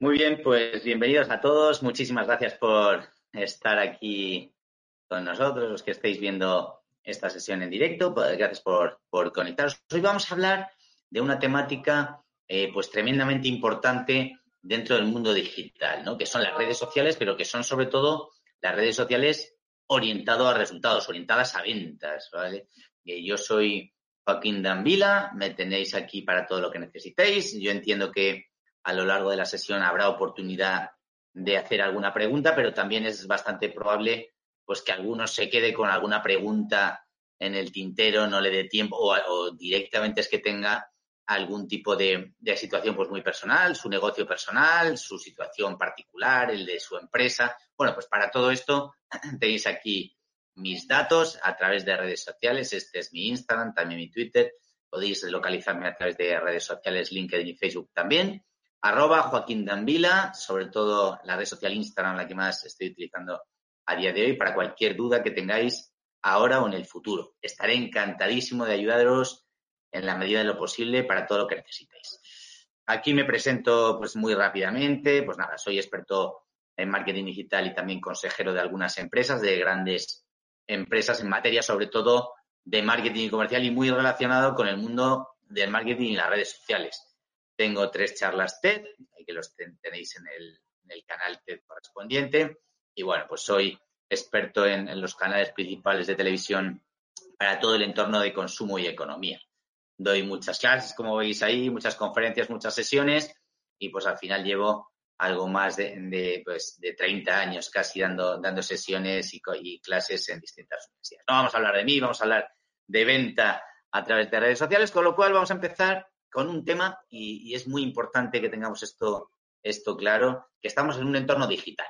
Muy bien, pues bienvenidos a todos. Muchísimas gracias por estar aquí con nosotros, los que estéis viendo esta sesión en directo. Gracias por, por conectaros. Hoy vamos a hablar de una temática eh, pues tremendamente importante dentro del mundo digital, ¿no? que son las redes sociales, pero que son sobre todo las redes sociales orientadas a resultados, orientadas a ventas. ¿vale? Eh, yo soy Joaquín Danvila, me tenéis aquí para todo lo que necesitéis. Yo entiendo que a lo largo de la sesión habrá oportunidad de hacer alguna pregunta, pero también es bastante probable pues que alguno se quede con alguna pregunta en el tintero, no le dé tiempo o, directamente es que tenga algún tipo de, situación pues muy personal, su negocio personal, su situación particular, el de su empresa. Bueno, pues para todo esto tenéis aquí mis datos a través de redes sociales. Este es mi Instagram, también mi Twitter. Podéis localizarme a través de redes sociales, LinkedIn y Facebook también arroba Joaquín Danvila, sobre todo la red social Instagram, la que más estoy utilizando a día de hoy, para cualquier duda que tengáis ahora o en el futuro. Estaré encantadísimo de ayudaros en la medida de lo posible para todo lo que necesitéis. Aquí me presento pues muy rápidamente, pues nada, soy experto en marketing digital y también consejero de algunas empresas, de grandes empresas en materia sobre todo de marketing comercial y muy relacionado con el mundo del marketing y las redes sociales. Tengo tres charlas TED, que los tenéis en el, canal TED correspondiente. Y bueno, pues soy experto en, los canales principales de televisión para todo el entorno de consumo y economía. Doy muchas clases, como veis ahí, muchas conferencias, muchas sesiones y pues al final llevo algo más de, pues, de 30 años casi dando, dando sesiones y, y, clases en distintas universidades. No vamos a hablar de mí, vamos a hablar de venta a través de redes sociales, con lo cual vamos a empezar con un tema, y, es muy importante que tengamos esto, esto claro, que estamos en un entorno digital.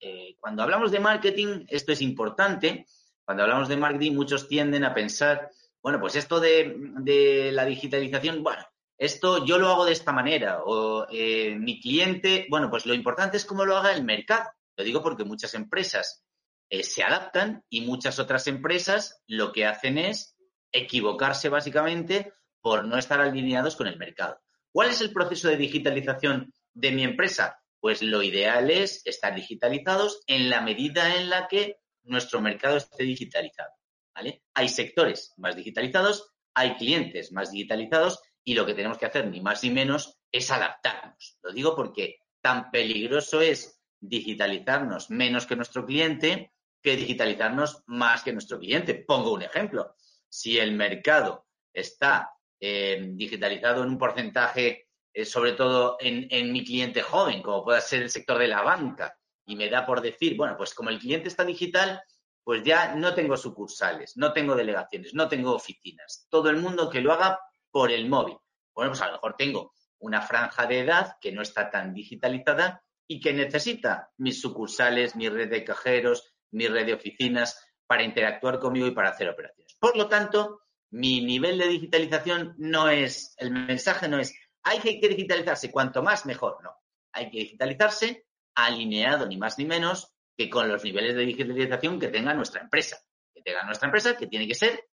Eh, cuando hablamos de marketing, esto es importante. Cuando hablamos de marketing, muchos tienden a pensar, bueno, pues esto de, la digitalización, bueno, esto yo lo hago de esta manera, o eh, mi cliente, bueno, pues lo importante es cómo lo haga el mercado. Lo digo porque muchas empresas eh, se adaptan y muchas otras empresas lo que hacen es equivocarse básicamente por no estar alineados con el mercado. ¿Cuál es el proceso de digitalización de mi empresa? Pues lo ideal es estar digitalizados en la medida en la que nuestro mercado esté digitalizado. ¿vale? Hay sectores más digitalizados, hay clientes más digitalizados y lo que tenemos que hacer, ni más ni menos, es adaptarnos. Lo digo porque tan peligroso es digitalizarnos menos que nuestro cliente que digitalizarnos más que nuestro cliente. Pongo un ejemplo. Si el mercado está eh, digitalizado en un porcentaje, eh, sobre todo en, mi cliente joven, como pueda ser el sector de la banca. Y me da por decir, bueno, pues como el cliente está digital, pues ya no tengo sucursales, no tengo delegaciones, no tengo oficinas. Todo el mundo que lo haga por el móvil. Bueno, pues a lo mejor tengo una franja de edad que no está tan digitalizada y que necesita mis sucursales, mi red de cajeros, mi red de oficinas para interactuar conmigo y para hacer operaciones. Por lo tanto, mi nivel de digitalización no es, el mensaje no es, hay que digitalizarse, cuanto más mejor, no. Hay que digitalizarse alineado ni más ni menos que con los niveles de digitalización que tenga nuestra empresa. Que tenga nuestra empresa, que tiene que ser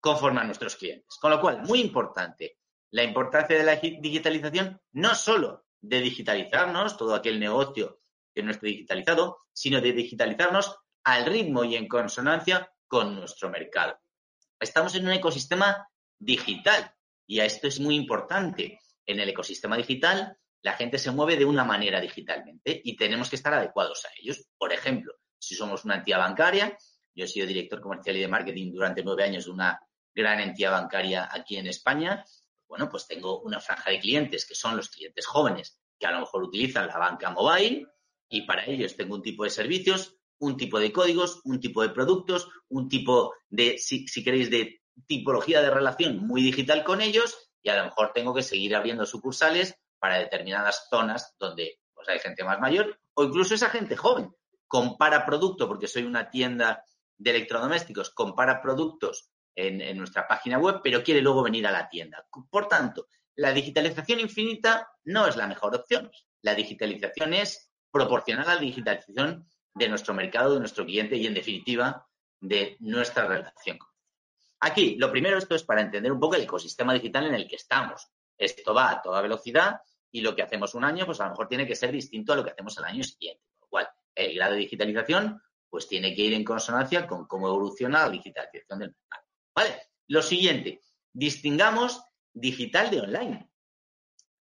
conforme a nuestros clientes. Con lo cual, muy importante, la importancia de la digitalización no solo de digitalizarnos, todo aquel negocio que no esté digitalizado, sino de digitalizarnos al ritmo y en consonancia con nuestro mercado. Estamos en un ecosistema digital y esto es muy importante. En el ecosistema digital, la gente se mueve de una manera digitalmente y tenemos que estar adecuados a ellos. Por ejemplo, si somos una entidad bancaria, yo he sido director comercial y de marketing durante nueve años de una gran entidad bancaria aquí en España, bueno, pues tengo una franja de clientes que son los clientes jóvenes que a lo mejor utilizan la banca mobile y para ellos tengo un tipo de servicios un tipo de códigos, un tipo de productos, un tipo de, si, queréis, de tipología de relación muy digital con ellos y a lo mejor tengo que seguir abriendo sucursales para determinadas zonas donde pues, hay gente más mayor o incluso esa gente joven. Compara producto, porque soy una tienda de electrodomésticos, compara productos en, nuestra página web, pero quiere luego venir a la tienda. Por tanto, la digitalización infinita no es la mejor opción. La digitalización es proporcional a la digitalización de nuestro mercado, de nuestro cliente y, en definitiva, de nuestra relación. Aquí, lo primero, esto es para entender un poco el ecosistema digital en el que estamos. Esto va a toda velocidad y lo que hacemos un año, pues a lo mejor tiene que ser distinto a lo que hacemos el año siguiente. Con lo cual, el grado de digitalización, pues tiene que ir en consonancia con cómo evoluciona la digitalización del mercado. ¿Vale? Lo siguiente, distingamos digital de online.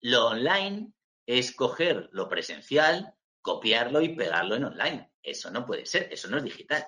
Lo online es coger lo presencial, copiarlo y pegarlo en online. Eso no puede ser, eso no es digital.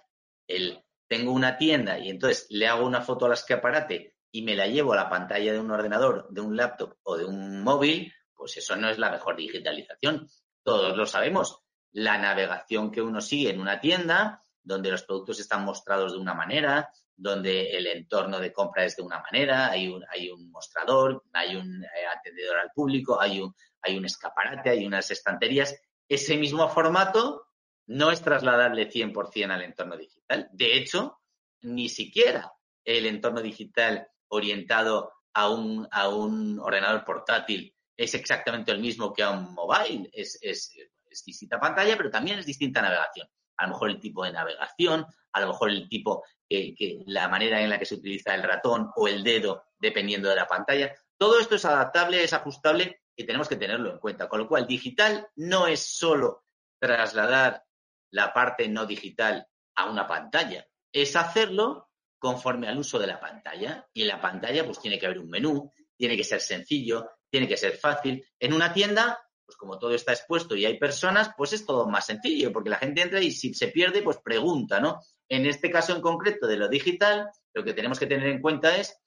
El, tengo una tienda y entonces le hago una foto al escaparate y me la llevo a la pantalla de un ordenador, de un laptop o de un móvil, pues eso no es la mejor digitalización. Todos lo sabemos. La navegación que uno sigue en una tienda, donde los productos están mostrados de una manera, donde el entorno de compra es de una manera, hay un, hay un mostrador, hay un eh, atendedor al público, hay un, hay un escaparate, hay unas estanterías. Ese mismo formato no es trasladable 100% al entorno digital. De hecho, ni siquiera el entorno digital orientado a un, a un ordenador portátil es exactamente el mismo que a un mobile. Es, es, es distinta pantalla, pero también es distinta navegación a lo mejor el tipo de navegación, a lo mejor el tipo, que, la manera en la que se utiliza el ratón o el dedo, dependiendo de la pantalla. Todo esto es adaptable, es ajustable y tenemos que tenerlo en cuenta. Con lo cual, digital no es solo trasladar la parte no digital a una pantalla, es hacerlo conforme al uso de la pantalla. Y en la pantalla, pues tiene que haber un menú, tiene que ser sencillo, tiene que ser fácil. En una tienda pues como todo está expuesto y hay personas, pues es todo más sencillo, porque la gente entra y si se pierde, pues pregunta, ¿no? En este caso en concreto de lo digital, lo que tenemos que tener en cuenta es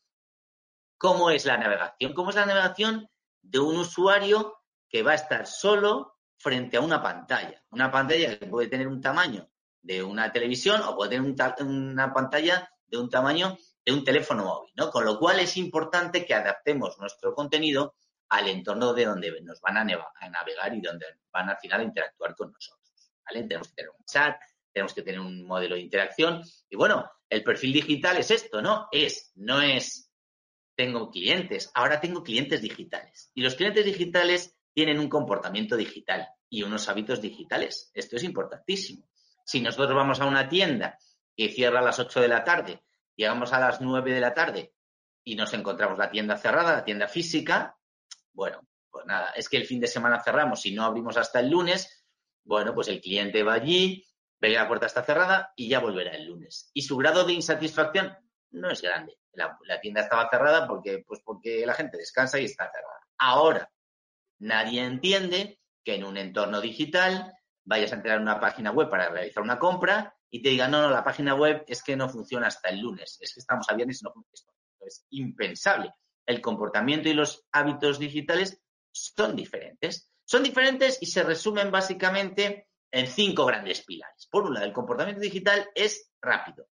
cómo es la navegación, cómo es la navegación de un usuario que va a estar solo frente a una pantalla. Una pantalla que puede tener un tamaño de una televisión o puede tener una pantalla de un tamaño de un teléfono móvil, ¿no? Con lo cual es importante que adaptemos nuestro contenido al entorno de donde nos van a, navegar y donde van al final a interactuar con nosotros. ¿vale? Tenemos que tener un chat, tenemos que tener un modelo de interacción. Y bueno, el perfil digital es esto, ¿no? Es, no es, tengo clientes, ahora tengo clientes digitales. Y los clientes digitales tienen un comportamiento digital y unos hábitos digitales. Esto es importantísimo. Si nosotros vamos a una tienda que cierra a las 8 de la tarde, llegamos a las 9 de la tarde y nos encontramos la tienda cerrada, la tienda física, bueno, pues nada, es que el fin de semana cerramos y no abrimos hasta el lunes. Bueno, pues el cliente va allí, ve que la puerta está cerrada y ya volverá el lunes. Y su grado de insatisfacción no es grande. La, tienda estaba cerrada porque, pues porque la gente descansa y está cerrada. Ahora, nadie entiende que en un entorno digital vayas a entrar en una página web para realizar una compra y te digan, no, no, la página web es que no funciona hasta el lunes, es que estamos a viernes y no funciona. Es impensable el comportamiento y los hábitos digitales son diferentes. Son diferentes y se resumen básicamente en cinco grandes pilares. Por un lado, el comportamiento digital es rápido.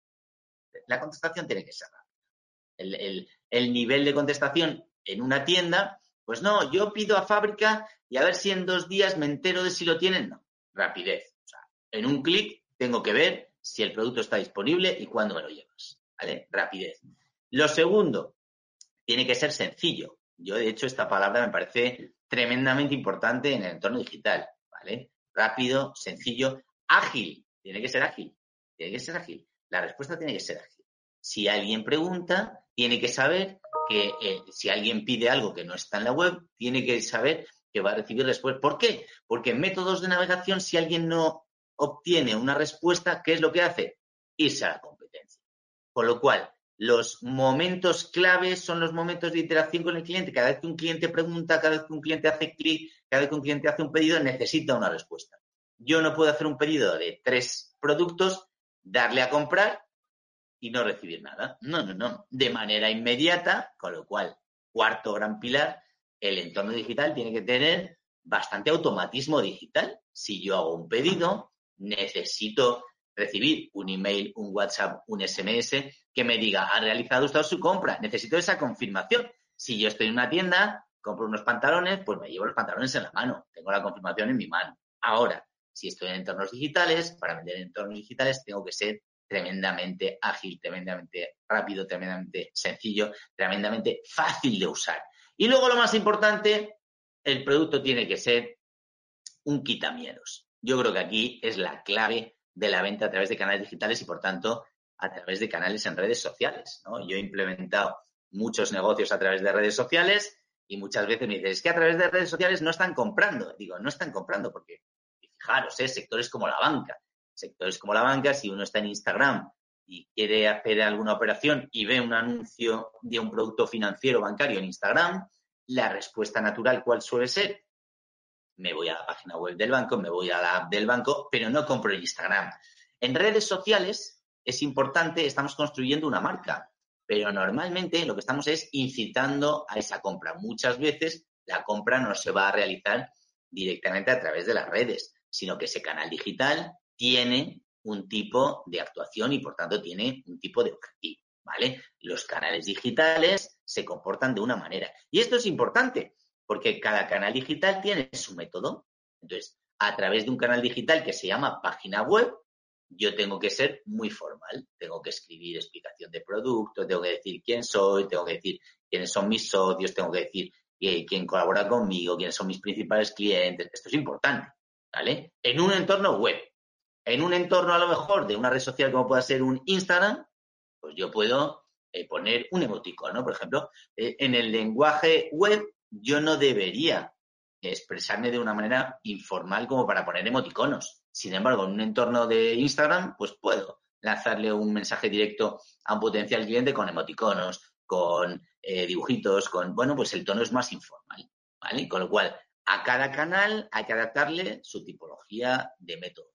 La contestación tiene que ser rápida. El, nivel de contestación en una tienda, pues no, yo pido a fábrica y a ver si en dos días me entero de si lo tienen. No, rapidez. O sea, en un clic tengo que ver si el producto está disponible y cuándo me lo llevas. ¿Vale? Rapidez. Lo segundo, tiene que ser sencillo. Yo, de hecho, esta palabra me parece tremendamente importante en el entorno digital, ¿vale? Rápido, sencillo, ágil. Tiene que ser ágil. Tiene que ser ágil. La respuesta tiene que ser ágil. Si alguien pregunta, tiene que saber que eh, si alguien pide algo que no está en la web, tiene que saber que va a recibir respuesta. ¿Por qué? Porque en métodos de navegación, si alguien no obtiene una respuesta, ¿qué es lo que hace? Irse a la competencia. Con lo cual, los momentos claves son los momentos de interacción con el cliente. Cada vez que un cliente pregunta, cada vez que un cliente hace clic, cada vez que un cliente hace un pedido, necesita una respuesta. Yo no puedo hacer un pedido de tres productos, darle a comprar y no recibir nada. No, no, no. De manera inmediata, con lo cual, cuarto gran pilar, el entorno digital tiene que tener bastante automatismo digital. Si yo hago un pedido, necesito recibir un email, un WhatsApp, un SMS que me diga, ha realizado usted su compra. Necesito esa confirmación. Si yo estoy en una tienda, compro unos pantalones, pues me llevo los pantalones en la mano. Tengo la confirmación en mi mano. Ahora, si estoy en entornos digitales, para vender en entornos digitales tengo que ser tremendamente ágil, tremendamente rápido, tremendamente sencillo, tremendamente fácil de usar. Y luego lo más importante, el producto tiene que ser un quitamiedos. Yo creo que aquí es la clave de la venta a través de canales digitales y, por tanto, a través de canales en redes sociales. Yo he implementado muchos negocios a través de redes sociales y muchas veces me dicen, es que a través de redes sociales no están comprando. Digo, no están comprando porque, fijaros, ¿eh? sectores como la banca. Sectores como la banca, si uno está en Instagram y quiere hacer alguna operación y ve un anuncio de un producto financiero bancario en Instagram, la respuesta natural, ¿cuál suele ser? Me voy a la página web del banco, me voy a la app del banco, pero no compro en Instagram. En redes sociales es importante, estamos construyendo una marca, pero normalmente lo que estamos es incitando a esa compra. Muchas veces la compra no se va a realizar directamente a través de las redes, sino que ese canal digital tiene un tipo de actuación y por tanto tiene un tipo de objetivo, ¿vale? Los canales digitales se comportan de una manera. Y esto es importante porque cada canal digital tiene su método. Entonces, a través de un canal digital que se llama página web, yo tengo que ser muy formal. Tengo que escribir explicación de producto, tengo que decir quién soy, tengo que decir quiénes son mis socios, tengo que decir eh, quién colabora conmigo, quiénes son mis principales clientes. Esto es importante, ¿vale? En un entorno web. En un entorno a lo mejor de una red social como pueda ser un Instagram, pues yo puedo eh, poner un emoticono, por ejemplo. Eh, en el lenguaje web yo no debería expresarme de una manera informal como para poner emoticonos. Sin embargo, en un entorno de Instagram, pues puedo lanzarle un mensaje directo a un potencial cliente con emoticonos, con eh, dibujitos, con, bueno, pues el tono es más informal, ¿vale? Con lo cual, a cada canal hay que adaptarle su tipología de método.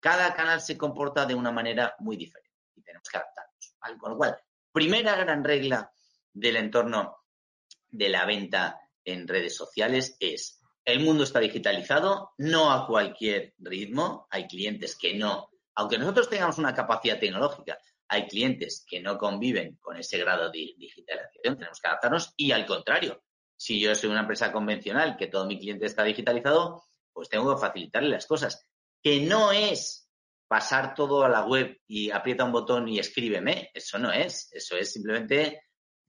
Cada canal se comporta de una manera muy diferente y tenemos que adaptarnos. Con lo cual, primera gran regla del entorno de la venta en redes sociales es el mundo está digitalizado, no a cualquier ritmo. Hay clientes que no, aunque nosotros tengamos una capacidad tecnológica, hay clientes que no conviven con ese grado de digitalización, tenemos que adaptarnos y al contrario, si yo soy una empresa convencional que todo mi cliente está digitalizado, pues tengo que facilitarle las cosas. Que no es pasar todo a la web y aprieta un botón y escríbeme, eso no es, eso es simplemente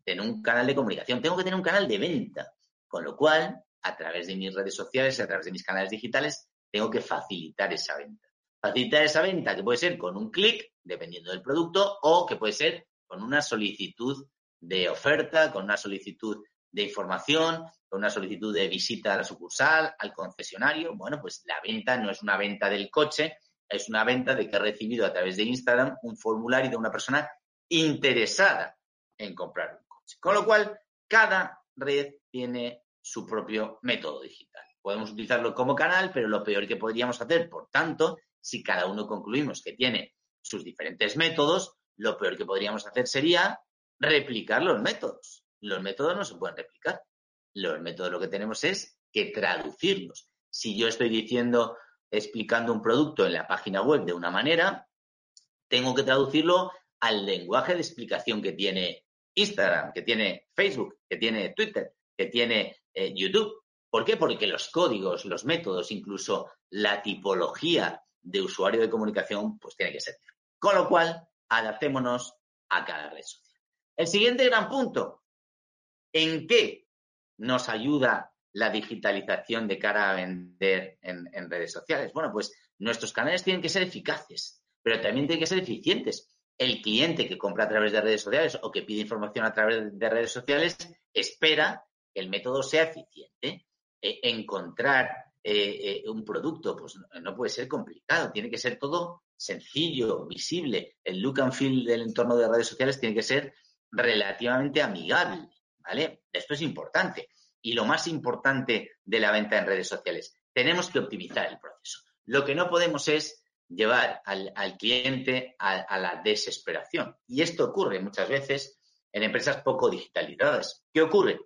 tener un canal de comunicación, tengo que tener un canal de venta, con lo cual, a través de mis redes sociales, a través de mis canales digitales, tengo que facilitar esa venta. Facilitar esa venta que puede ser con un clic, dependiendo del producto, o que puede ser con una solicitud de oferta, con una solicitud de información, una solicitud de visita a la sucursal, al concesionario. Bueno, pues la venta no es una venta del coche, es una venta de que he recibido a través de Instagram un formulario de una persona interesada en comprar un coche. Con lo cual, cada red tiene su propio método digital. Podemos utilizarlo como canal, pero lo peor que podríamos hacer, por tanto, si cada uno concluimos que tiene sus diferentes métodos, lo peor que podríamos hacer sería replicar los métodos. Los métodos no se pueden replicar. Los métodos lo que tenemos es que traducirlos. Si yo estoy diciendo, explicando un producto en la página web de una manera, tengo que traducirlo al lenguaje de explicación que tiene Instagram, que tiene Facebook, que tiene Twitter, que tiene eh, YouTube. ¿Por qué? Porque los códigos, los métodos, incluso la tipología de usuario de comunicación, pues tiene que ser. Con lo cual, adaptémonos a cada red social. El siguiente gran punto, ¿en qué nos ayuda la digitalización de cara a vender en, redes sociales? Bueno, pues nuestros canales tienen que ser eficaces, pero también tienen que ser eficientes el cliente que compra a través de redes sociales o que pide información a través de redes sociales espera que el método sea eficiente. E, encontrar eh, eh, un producto, pues no, puede ser complicado, tiene que ser todo sencillo, visible. El look and feel del entorno de redes sociales tiene que ser relativamente amigable, ¿vale? Esto es importante. Y lo más importante de la venta en redes sociales, tenemos que optimizar el proceso. Lo que no podemos es llevar al, cliente a, la desesperación. Y esto ocurre muchas veces en empresas poco digitalizadas. ¿Qué ocurre?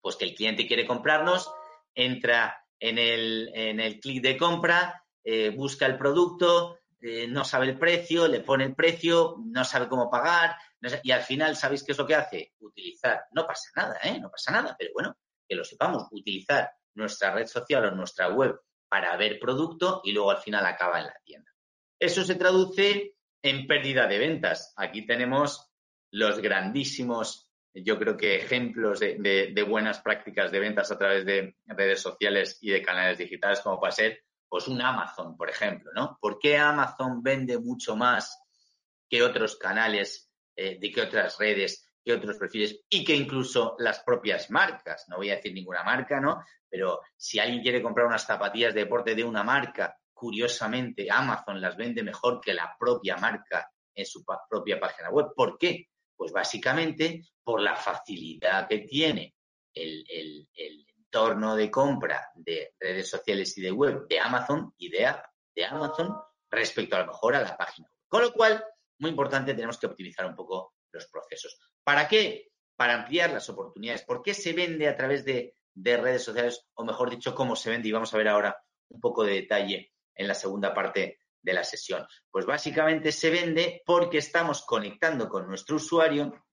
Pues que el cliente quiere comprarnos, entra en el, en el clic de compra, eh, busca el producto, eh, no sabe el precio, le pone el precio, no sabe cómo pagar, y al final, ¿sabéis qué es lo que hace? Utilizar, no pasa nada, ¿eh? No pasa nada, pero bueno, que lo sepamos, utilizar nuestra red social o nuestra web para ver producto y luego al final acaba en la tienda. Eso se traduce en pérdida de ventas. Aquí tenemos los grandísimos, yo creo que ejemplos de, buenas prácticas de ventas a través de redes sociales y de canales digitales, como puede ser pues un Amazon, por ejemplo, ¿no? ¿Por qué Amazon vende mucho más que otros canales, eh, de que otras redes, que otros perfiles y que incluso las propias marcas? No voy a decir ninguna marca, ¿no? Pero si alguien quiere comprar unas zapatillas de deporte de una marca, curiosamente Amazon las vende mejor que la propia marca en su propia página web. ¿Por qué? Pues básicamente por la facilidad que tiene el, entorno de compra de redes sociales y de web de Amazon y de, de Amazon respecto a lo mejor a la página. Con lo cual, muy importante, tenemos que optimizar un poco los procesos. ¿Para qué? Para ampliar las oportunidades. ¿Por qué se vende a través de, de redes sociales? O mejor dicho, cómo se vende. Y vamos a ver ahora un poco de detalle en la segunda parte de la sesión. Pues básicamente se vende porque estamos conectando con nuestro usuario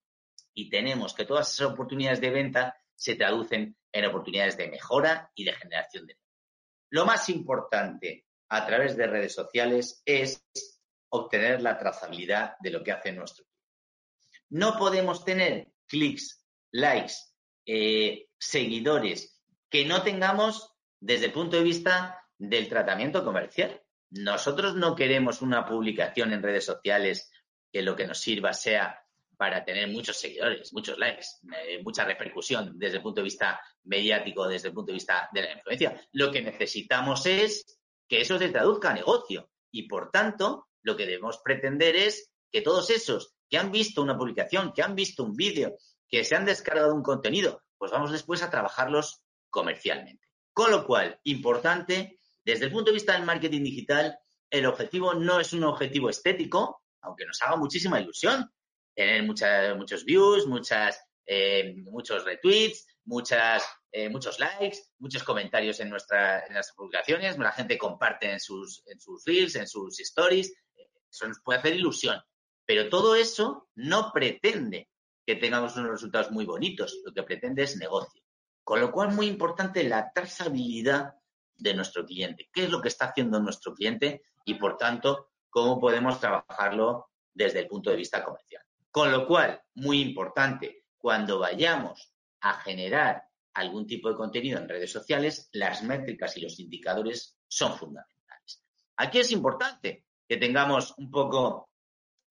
y tenemos que todas esas oportunidades de venta se traducen en oportunidades de mejora y de generación de Lo más importante a través de redes sociales es obtener la trazabilidad de lo que hace nuestro. No podemos tener clics, likes, eh, seguidores que no tengamos desde el punto de vista del tratamiento comercial. Nosotros no queremos una publicación en redes sociales que lo que nos sirva sea para tener muchos seguidores, muchos likes, eh, mucha repercusión desde el punto de vista mediático, desde el punto de vista de la influencia. Lo que necesitamos es que eso se traduzca a negocio y, por tanto, lo que debemos pretender es que todos esos que han visto una publicación, que han visto un vídeo, que se han descargado un contenido, pues vamos después a trabajarlos comercialmente. Con lo cual, importante, desde el punto de vista del marketing digital, el objetivo no es un objetivo estético, aunque nos haga muchísima ilusión, tener muchos views, muchas, eh, muchos retweets, muchas, eh, muchos likes, muchos comentarios en, nuestras publicaciones, la gente comparte en sus, en sus reels, en sus stories, eso nos puede hacer ilusión. Pero todo eso no pretende que tengamos unos resultados muy bonitos, lo que pretende es negocio. Con lo cual, muy importante la trazabilidad de nuestro cliente. ¿Qué es lo que está haciendo nuestro cliente? Y, por tanto, cómo podemos trabajarlo desde el punto de vista comercial. Con lo cual, muy importante, cuando vayamos a generar algún tipo de contenido en redes sociales, las métricas y los indicadores son fundamentales. Aquí es importante que tengamos un poco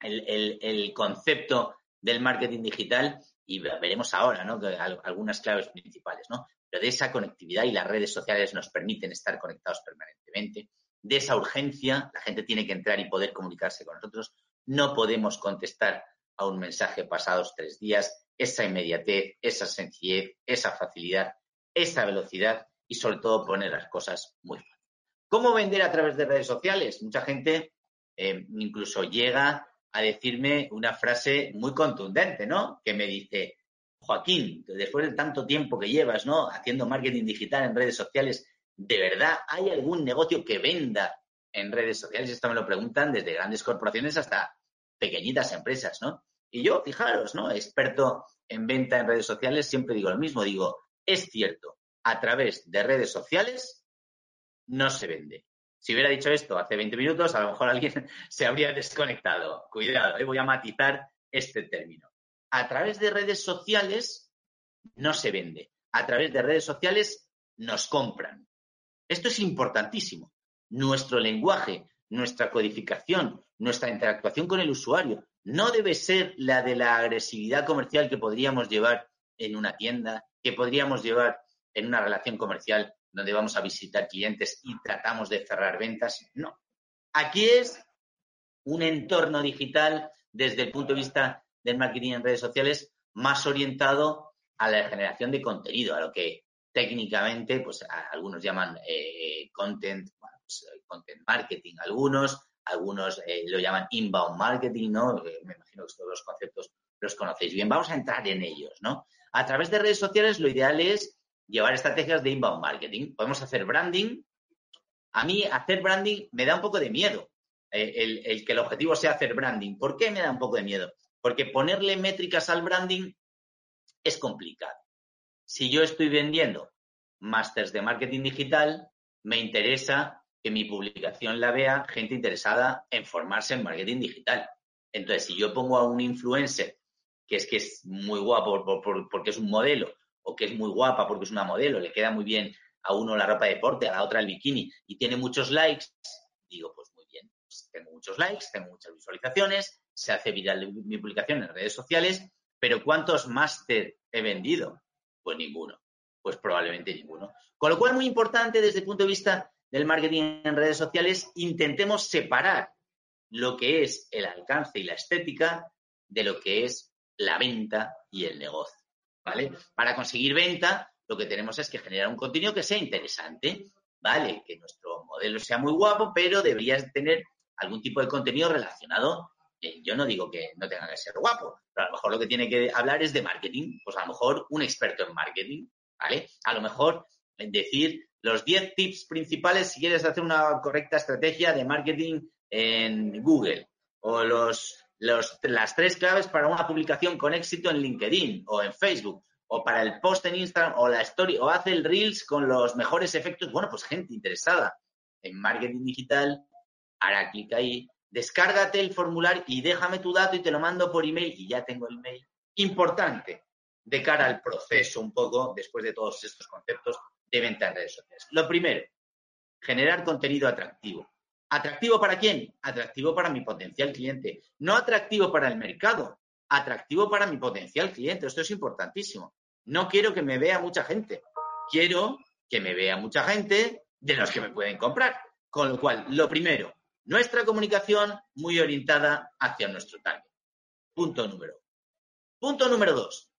el, concepto del marketing digital y veremos ahora ¿no? algunas claves principales, ¿no? Pero de esa conectividad y las redes sociales nos permiten estar conectados permanentemente, de esa urgencia, la gente tiene que entrar y poder comunicarse con nosotros, no podemos contestar a un mensaje pasados tres días, esa inmediatez, esa sencillez, esa facilidad, esa velocidad y sobre todo poner las cosas muy fácil. ¿Cómo vender a través de redes sociales? Mucha gente eh, incluso llega a decirme una frase muy contundente, ¿no? Que me dice, Joaquín, después de tanto tiempo que llevas, ¿no? Haciendo marketing digital en redes sociales, ¿de verdad hay algún negocio que venda en redes sociales? Esto me lo preguntan desde grandes corporaciones hasta pequeñitas empresas, ¿no? Y yo, fijaros, ¿no? Experto en venta en redes sociales, siempre digo lo mismo, digo, es cierto, a través de redes sociales no se vende. Si hubiera dicho esto hace 20 minutos, a lo mejor alguien se habría desconectado. Cuidado, ¿eh? voy a matizar este término. A través de redes sociales no se vende. A través de redes sociales nos compran. Esto es importantísimo. Nuestro lenguaje, nuestra codificación, nuestra interactuación con el usuario no debe ser la de la agresividad comercial que podríamos llevar en una tienda, que podríamos llevar en una relación comercial donde vamos a visitar clientes y tratamos de cerrar ventas. No. Aquí es un entorno digital desde el punto de vista del marketing en redes sociales más orientado a la generación de contenido, a lo que técnicamente pues algunos llaman eh, content, pues, content marketing, algunos, algunos eh, lo llaman inbound marketing, ¿no? Eh, me imagino que todos los conceptos los conocéis bien. Vamos a entrar en ellos, ¿no? A través de redes sociales lo ideal es llevar estrategias de inbound marketing. Podemos hacer branding. A mí hacer branding me da un poco de miedo. eh, el, que el objetivo sea hacer branding. ¿Por qué me da un poco de miedo? Porque ponerle métricas al branding es complicado. Si yo estoy vendiendo másters de marketing digital, me interesa que mi publicación la vea gente interesada en formarse en marketing digital. Entonces, si yo pongo a un influencer que es que es muy guapo porque es un modelo o que es muy guapa porque es una modelo, le queda muy bien a uno la ropa de deporte, a la otra el bikini y tiene muchos likes, digo, pues muy bien, pues tengo muchos likes, tengo muchas visualizaciones, se hace viral mi publicación en redes sociales, pero ¿cuántos máster he vendido? Pues ninguno, pues probablemente ninguno. Con lo cual, muy importante desde el punto de vista del marketing en redes sociales, intentemos separar lo que es el alcance y la estética de lo que es la venta y el negocio. ¿Vale? Para conseguir venta, lo que tenemos es que generar un contenido que sea interesante, ¿vale? Que nuestro modelo sea muy guapo, pero deberías tener algún tipo de contenido relacionado. Eh, yo no digo que no tenga que ser guapo, pero a lo mejor lo que tiene que hablar es de marketing. Pues a lo mejor un experto en marketing, ¿vale? A lo mejor decir los 10 tips principales si quieres hacer una correcta estrategia de marketing en Google o los, las tres claves para una publicación con éxito en LinkedIn o en Facebook o para el post en Instagram o la story o hace el Reels con los mejores efectos. Bueno, pues gente interesada en marketing digital, hará clic ahí, descárgate el formulario y déjame tu dato y te lo mando por email y ya tengo el email. Importante de cara al proceso un poco después de todos estos conceptos de venta en redes sociales. Lo primero, generar contenido atractivo. ¿Atractivo para quién? Atractivo para mi potencial cliente. No atractivo para el mercado, atractivo para mi potencial cliente. Esto es importantísimo. No quiero que me vea mucha gente. Quiero que me vea mucha gente de los que me pueden comprar. Con lo cual, lo primero, nuestra comunicación muy orientada hacia nuestro target. Punto número. Punto número dos,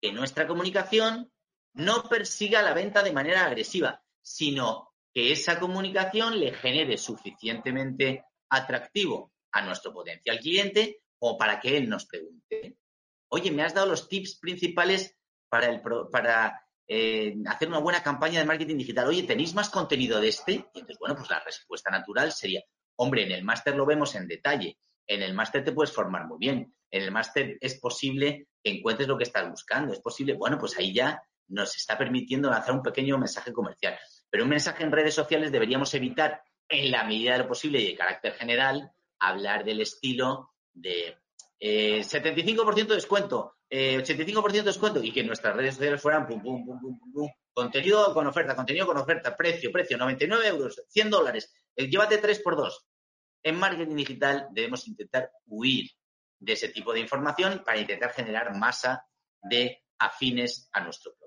que nuestra comunicación no persiga la venta de manera agresiva, sino que esa comunicación le genere suficientemente atractivo a nuestro potencial cliente o para que él nos pregunte, oye, me has dado los tips principales para, eh, hacer una buena campaña de marketing digital. Oye, ¿tenéis más contenido de este? Y entonces, bueno, pues la respuesta natural sería, hombre, en el máster lo vemos en detalle. En el máster te puedes formar muy bien. En el máster es posible que encuentres lo que estás buscando. Es posible, bueno, pues ahí ya nos está permitiendo lanzar un pequeño mensaje comercial. Pero un mensaje en redes sociales deberíamos evitar, en la medida de lo posible y de carácter general, hablar del estilo de 75% eh, de descuento, 85% de descuento y que nuestras redes sociales fueran pum, pum, pum, pum, pum, contenido con oferta, contenido con oferta, precio, precio, 99 euros, 100 dólares, eh, llévate 3 por 2. En marketing digital debemos intentar huir de ese tipo de información para intentar generar masa de afines a nuestro producto.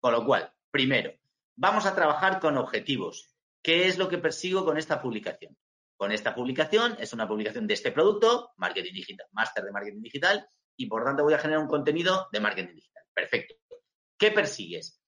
Con lo cual, primero, Vamos a trabajar con objetivos. ¿Qué es lo que persigo con esta publicación? Con esta publicación es una publicación de este producto, marketing digital, máster de marketing digital, y por tanto voy a generar un contenido de marketing digital. Perfecto. ¿Qué persigues?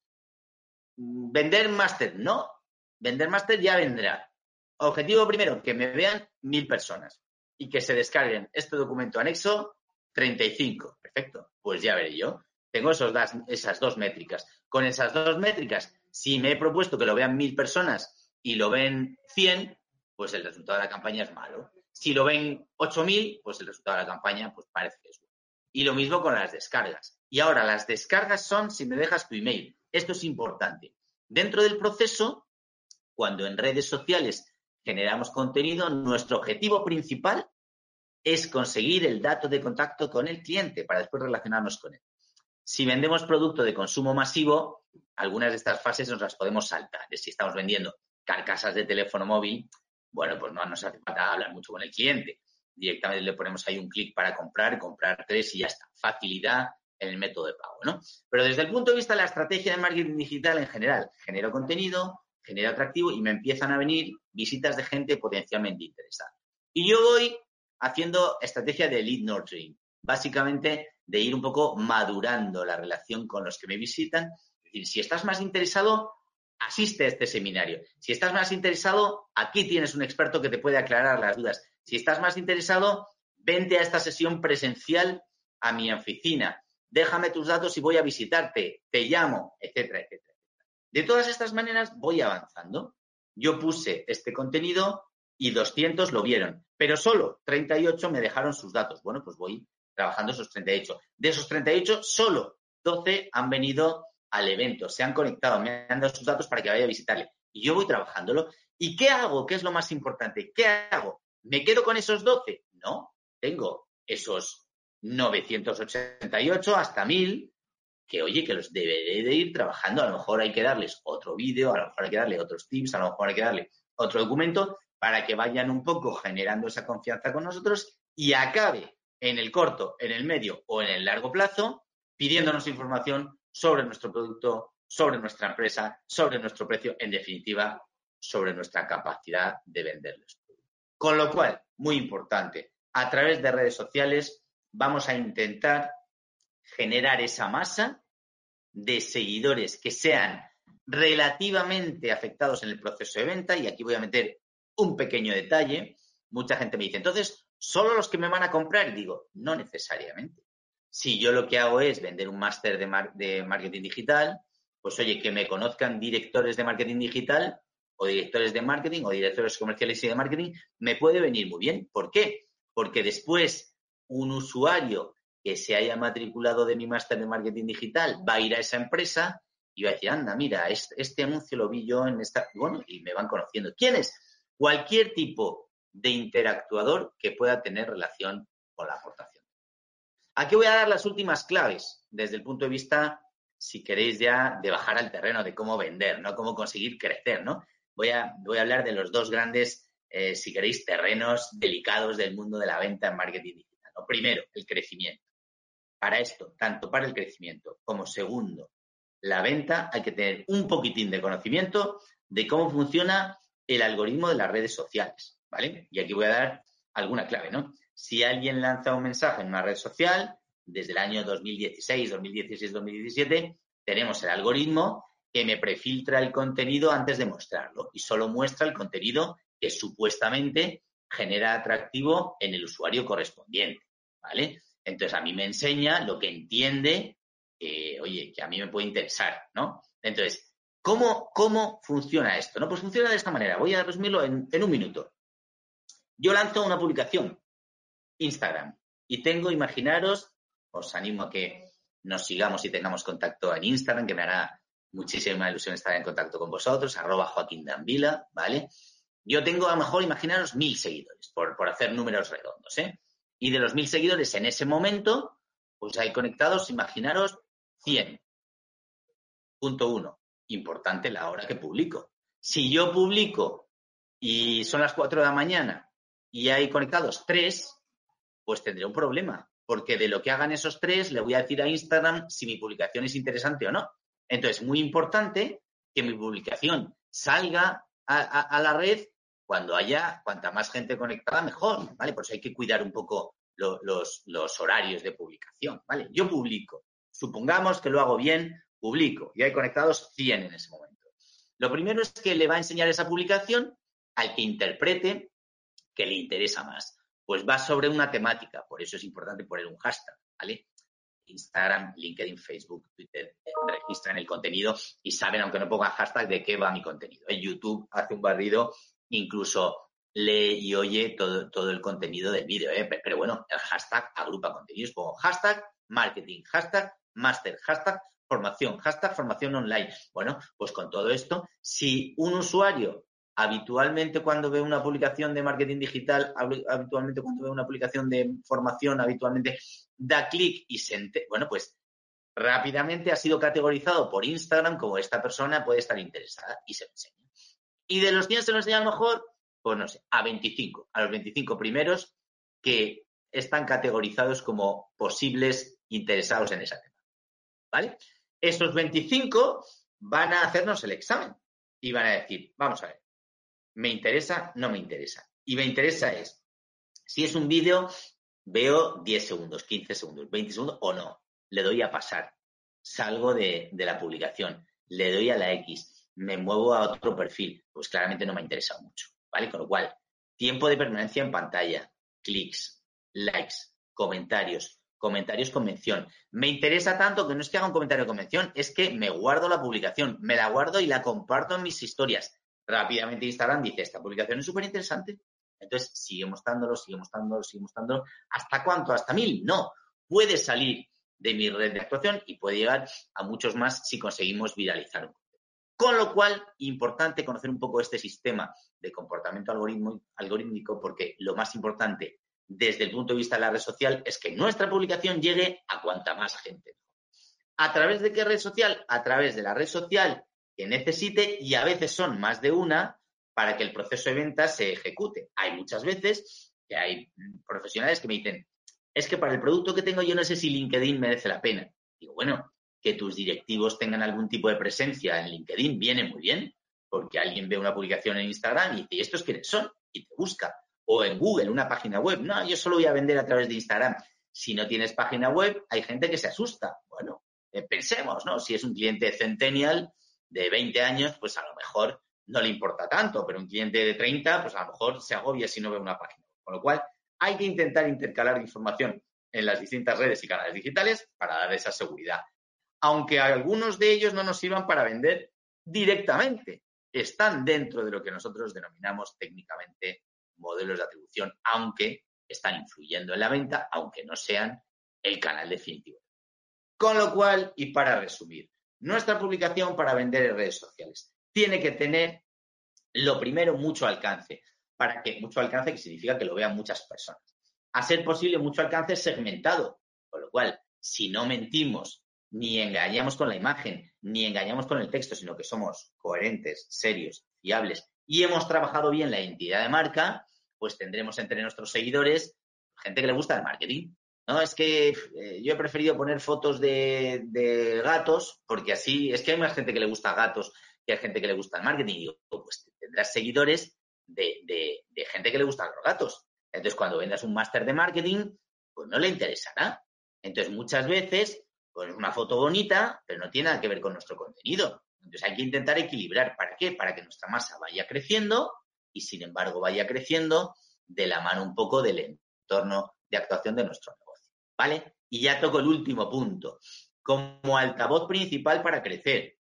¿Vender máster? No. Vender máster ya vendrá. Objetivo primero, que me vean mil personas y que se descarguen este documento anexo 35. Perfecto. Pues ya veré yo. Tengo esos esas dos métricas. Con esas dos métricas si me he propuesto que lo vean mil personas y lo ven cien, pues el resultado de la campaña es malo. Si lo ven ocho mil, pues el resultado de la campaña pues parece que es bueno. Y lo mismo con las descargas. Y ahora las descargas son si me dejas tu email. Esto es importante. Dentro del proceso, cuando en redes sociales generamos contenido, nuestro objetivo principal es conseguir el dato de contacto con el cliente para después relacionarnos con él. Si vendemos producto de consumo masivo, algunas de estas fases nos las podemos saltar. Si estamos vendiendo carcasas de teléfono móvil, bueno, pues no nos hace falta hablar mucho con el cliente. Directamente le ponemos ahí un clic para comprar, comprar tres y ya está. Facilidad en el método de pago, ¿no? Pero desde el punto de vista de la estrategia de marketing digital en general, genero contenido, genero atractivo y me empiezan a venir visitas de gente potencialmente interesada. Y yo voy haciendo estrategia de lead nurturing. Básicamente, de ir un poco madurando la relación con los que me visitan. Es decir, si estás más interesado, asiste a este seminario. Si estás más interesado, aquí tienes un experto que te puede aclarar las dudas. Si estás más interesado, vente a esta sesión presencial a mi oficina. Déjame tus datos y voy a visitarte. Te llamo, etcétera, etcétera. De todas estas maneras voy avanzando. Yo puse este contenido y 200 lo vieron, pero solo 38 me dejaron sus datos. Bueno, pues voy trabajando esos 38. De esos 38, solo 12 han venido al evento, se han conectado, me han dado sus datos para que vaya a visitarle. Y yo voy trabajándolo. ¿Y qué hago? ¿Qué es lo más importante? ¿Qué hago? ¿Me quedo con esos 12? No, tengo esos 988 hasta 1000 que, oye, que los deberé de ir trabajando. A lo mejor hay que darles otro vídeo, a lo mejor hay que darle otros tips, a lo mejor hay que darle otro documento para que vayan un poco generando esa confianza con nosotros y acabe en el corto, en el medio o en el largo plazo pidiéndonos información sobre nuestro producto, sobre nuestra empresa, sobre nuestro precio, en definitiva, sobre nuestra capacidad de venderles. Con lo cual, muy importante, a través de redes sociales vamos a intentar generar esa masa de seguidores que sean relativamente afectados en el proceso de venta y aquí voy a meter un pequeño detalle. Mucha gente me dice, entonces, ¿solo los que me van a comprar? Digo, no necesariamente. Si yo lo que hago es vender un máster de, de marketing digital, pues oye, que me conozcan directores de marketing digital o directores de marketing o directores comerciales y de marketing, me puede venir muy bien. ¿Por qué? Porque después un usuario que se haya matriculado de mi máster de marketing digital va a ir a esa empresa y va a decir, anda, mira, este, anuncio lo vi yo en esta, bueno, y me van conociendo. ¿Quién es? Cualquier tipo de interactuador que pueda tener relación con la aportación. Aquí voy a dar las últimas claves desde el punto de vista, si queréis ya, de bajar al terreno de cómo vender, ¿no? Cómo conseguir crecer, ¿no? Voy a, voy a hablar de los dos grandes, eh, si queréis, terrenos delicados del mundo de la venta en marketing digital. Primero, el crecimiento. Para esto, tanto para el crecimiento como segundo, la venta, hay que tener un poquitín de conocimiento de cómo funciona el algoritmo de las redes sociales, ¿vale? Y aquí voy a dar alguna clave, ¿no? Si alguien lanza un mensaje en una red social, desde el año 2016, 2016, 2017, tenemos el algoritmo que me prefiltra el contenido antes de mostrarlo y solo muestra el contenido que supuestamente genera atractivo en el usuario correspondiente, ¿vale? Entonces a mí me enseña lo que entiende, oye, que a mí me puede interesar, ¿no? Entonces, ¿cómo, cómo funciona esto? No, pues funciona de esta manera. Voy a resumirlo en un minuto. Yo lanzo una publicación, Instagram, y tengo, imaginaros, os animo a que nos sigamos y tengamos contacto en Instagram, que me hará muchísima ilusión estar en contacto con vosotros, arroba Joaquín Danvila, ¿vale? Yo tengo a lo mejor, imaginaros, mil seguidores, por, por hacer números redondos, ¿eh? Y de los mil seguidores en ese momento, pues hay conectados, imaginaros, 100. Punto uno. Importante la hora que publico. Si yo publico y son las 4 de la mañana y hay conectados 3, pues tendré un problema, porque de lo que hagan esos tres le voy a decir a Instagram si mi publicación es interesante o no. Entonces, muy importante que mi publicación salga a, la red cuando haya cuanta más gente conectada, mejor, ¿vale? Por eso hay que cuidar un poco los, los, horarios de publicación, ¿vale? Yo publico. Supongamos que lo hago bien, publico y hay conectados 100 en ese momento. Lo primero es que le va a enseñar esa publicación al que interprete que le interesa más. Pues va sobre una temática, por eso es importante poner un hashtag, ¿vale? Instagram, LinkedIn, Facebook, Twitter eh, registran el contenido y saben, aunque no ponga hashtag, de qué va mi contenido. En YouTube hace un barrido, incluso lee y oye todo, todo el contenido del vídeo. ¿eh? Pero bueno, el hashtag agrupa contenidos. Pongo hashtag marketing, hashtag master, hashtag formación, hashtag formación online. Bueno, pues con todo esto, si un usuario habitualmente cuando ve una publicación de marketing digital, habitualmente cuando ve una publicación de formación, habitualmente da clic y se bueno, pues rápidamente ha sido categorizado por Instagram como esta persona puede estar interesada y se lo enseña. Y de los 100 se lo enseña a lo mejor, pues no sé, a 25, a los 25 primeros que están categorizados como posibles interesados en esa tema. ¿Vale? Estos 25 van a hacernos el examen y van a decir, vamos a ver, ¿me interesa? No me interesa. Y me interesa es, si es un vídeo, veo 10 segundos, 15 segundos, 20 segundos o no. Le doy a pasar. Salgo de, de la publicación. Le doy a la X. Me muevo a otro perfil. Pues claramente no me interesa mucho. ¿Vale? Con lo cual, tiempo de permanencia en pantalla, clics, likes, comentarios, comentarios con mención. Me interesa tanto que no es que haga un comentario con mención, es que me guardo la publicación, me la guardo y la comparto en mis historias. Rápidamente Instagram dice, esta publicación es súper interesante. Entonces, sigue mostrándolo, sigue mostrándolo, sigue mostrándolo. ¿Hasta cuánto? ¿Hasta mil? No. Puede salir de mi red de actuación y puede llegar a muchos más si conseguimos viralizar Con lo cual, importante conocer un poco este sistema de comportamiento algorítmico porque lo más importante desde el punto de vista de la red social es que nuestra publicación llegue a cuanta más gente. ¿A través de qué red social? A través de la red social que necesite y a veces son más de una para que el proceso de venta se ejecute. Hay muchas veces que hay profesionales que me dicen, es que para el producto que tengo yo no sé si LinkedIn merece la pena. Digo, bueno, que tus directivos tengan algún tipo de presencia en LinkedIn viene muy bien, porque alguien ve una publicación en Instagram y dice, ¿y estos quiénes son? Y te busca. O en Google, una página web. No, yo solo voy a vender a través de Instagram. Si no tienes página web, hay gente que se asusta. Bueno, eh, pensemos, ¿no? Si es un cliente centennial de 20 años, pues a lo mejor no le importa tanto, pero un cliente de 30, pues a lo mejor se agobia si no ve una página. Con lo cual, hay que intentar intercalar información en las distintas redes y canales digitales para dar esa seguridad. Aunque algunos de ellos no nos sirvan para vender directamente, están dentro de lo que nosotros denominamos técnicamente modelos de atribución, aunque están influyendo en la venta, aunque no sean el canal definitivo. Con lo cual, y para resumir, nuestra publicación para vender en redes sociales tiene que tener, lo primero, mucho alcance. ¿Para que Mucho alcance que significa que lo vean muchas personas. A ser posible, mucho alcance segmentado. Con lo cual, si no mentimos, ni engañamos con la imagen, ni engañamos con el texto, sino que somos coherentes, serios, fiables y hemos trabajado bien la identidad de marca, pues tendremos entre nuestros seguidores gente que le gusta el marketing. No, es que eh, yo he preferido poner fotos de, de, gatos porque así es que hay más gente que le gusta gatos que hay gente que le gusta el marketing. Y digo, pues tendrás seguidores de, gente que le gustan los gatos. Entonces, cuando vendas un máster de marketing, pues no le interesará. Entonces, muchas veces, pues una foto bonita, pero no tiene nada que ver con nuestro contenido. Entonces, hay que intentar equilibrar. ¿Para qué? Para que nuestra masa vaya creciendo y, sin embargo, vaya creciendo de la mano un poco del entorno de actuación de nuestro. ¿Vale? Y ya toco el último punto. Como altavoz principal para crecer,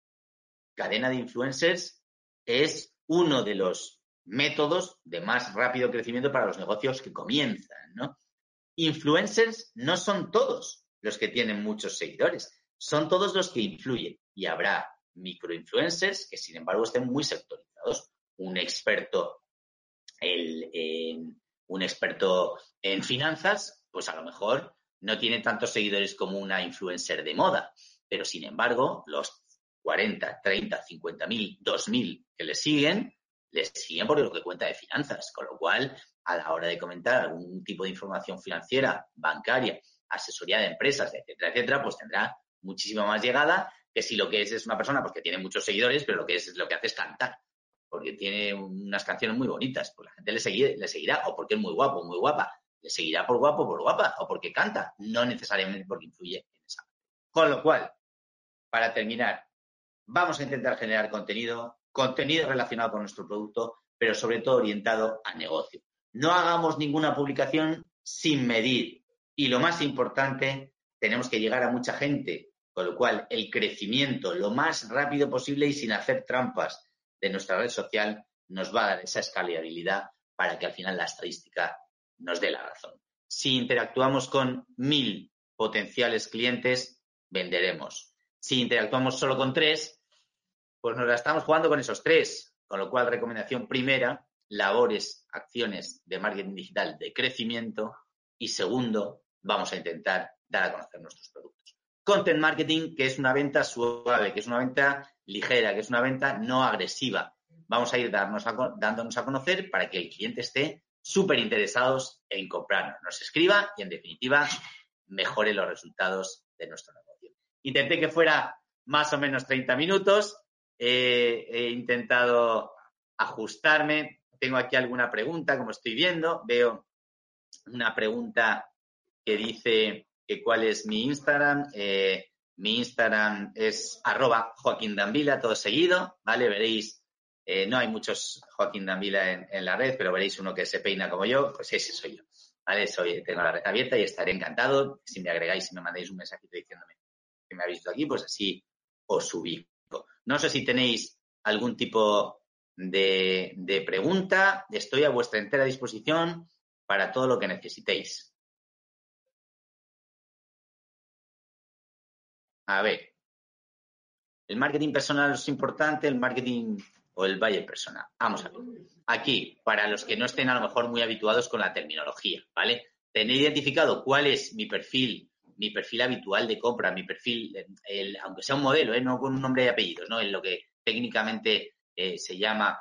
cadena de influencers es uno de los métodos de más rápido crecimiento para los negocios que comienzan, ¿no? Influencers no son todos los que tienen muchos seguidores, son todos los que influyen y habrá microinfluencers que sin embargo estén muy sectorizados. Un experto, un experto en finanzas, pues a lo mejor no tiene tantos seguidores como una influencer de moda, pero sin embargo los 40, 30, 50 mil, 2 mil que le siguen, le siguen por lo que cuenta de finanzas, con lo cual, a la hora de comentar algún tipo de información financiera, bancaria, asesoría de empresas, etcétera, etcétera, pues tendrá muchísima más llegada que si lo que es es una persona porque tiene muchos seguidores, pero lo que es, lo que hace es cantar, porque tiene unas canciones muy bonitas, pues la gente le, le seguirá, o porque es muy guapo, muy guapa, le seguirá por guapo, por guapa, o porque canta, no necesariamente porque influye en esa. Con lo cual, para terminar, Vamos a intentar generar contenido, contenido relacionado con nuestro producto, pero sobre todo orientado a negocio. No hagamos ninguna publicación sin medir. Y lo más importante, tenemos que llegar a mucha gente, con lo cual el crecimiento lo más rápido posible y sin hacer trampas de nuestra red social nos va a dar esa escalabilidad para que al final la estadística nos dé la razón. Si interactuamos con mil potenciales clientes, venderemos. Si interactuamos solo con tres, pues nos la estamos jugando con esos tres, con lo cual recomendación primera, labores, acciones de marketing digital de crecimiento y segundo, vamos a intentar dar a conocer nuestros productos. Content marketing, que es una venta suave, que es una venta ligera, que es una venta no agresiva. Vamos a ir dándonos a conocer para que el cliente esté súper interesados en comprarnos, nos escriba y, en definitiva, mejore los resultados de nuestro negocio. Intenté que fuera más o menos 30 minutos he intentado ajustarme. Tengo aquí alguna pregunta, como estoy viendo. Veo una pregunta que dice que cuál es mi Instagram. Eh, mi Instagram es arroba Joaquín Danvila, todo seguido, ¿vale? Veréis, eh, no hay muchos Joaquín Danvila en, la red, pero veréis uno que se peina como yo, pues ese soy yo, ¿vale? Soy, tengo la red abierta y estaré encantado si me agregáis y me mandéis un mensajito diciéndome que me habéis visto aquí, pues así os subí. No sé si tenéis algún tipo de, pregunta. Estoy a vuestra entera disposición para todo lo que necesitéis. A ver, el marketing personal es importante, el marketing o el buyer personal. Vamos a ver. Aquí, para los que no estén a lo mejor muy habituados con la terminología, ¿vale? Tener identificado cuál es mi perfil, mi perfil habitual de compra, mi perfil, aunque sea un modelo, ¿eh? no con un nombre y apellidos, ¿no? En lo que técnicamente eh, se llama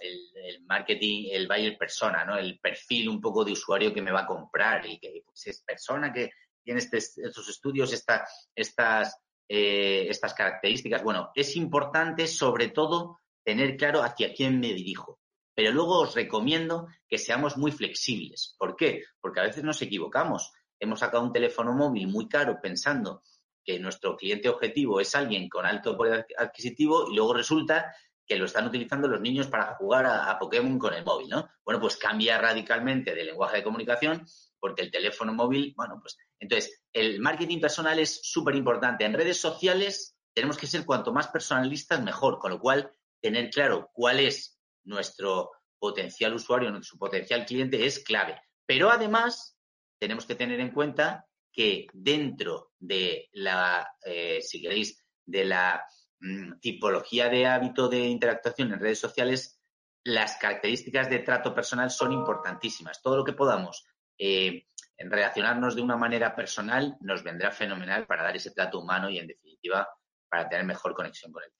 el, marketing, el buyer persona, ¿no? El perfil un poco de usuario que me va a comprar y que pues, es persona que tiene este, estos estudios, estas, eh, estas características. Bueno, es importante sobre todo tener claro hacia quién me dirijo. Pero luego os recomiendo que seamos muy flexibles. ¿Por qué? Porque a veces nos equivocamos. Hemos sacado un teléfono móvil muy caro pensando que nuestro cliente objetivo es alguien con alto poder adquisitivo y luego resulta que lo están utilizando los niños para jugar a, Pokémon con el móvil, ¿no? Bueno, pues cambia radicalmente de lenguaje de comunicación porque el teléfono móvil, bueno, pues entonces el marketing personal es súper importante. En redes sociales tenemos que ser cuanto más personalistas mejor, con lo cual tener claro cuál es nuestro potencial usuario, nuestro potencial cliente es clave. Pero además tenemos que tener en cuenta que dentro de la, eh, si queréis, de la Mm, tipología de hábito de interactuación en redes sociales, las características de trato personal son importantísimas. Todo lo que podamos eh, relacionarnos de una manera personal nos vendrá fenomenal para dar ese trato humano y, en definitiva, para tener mejor conexión con él.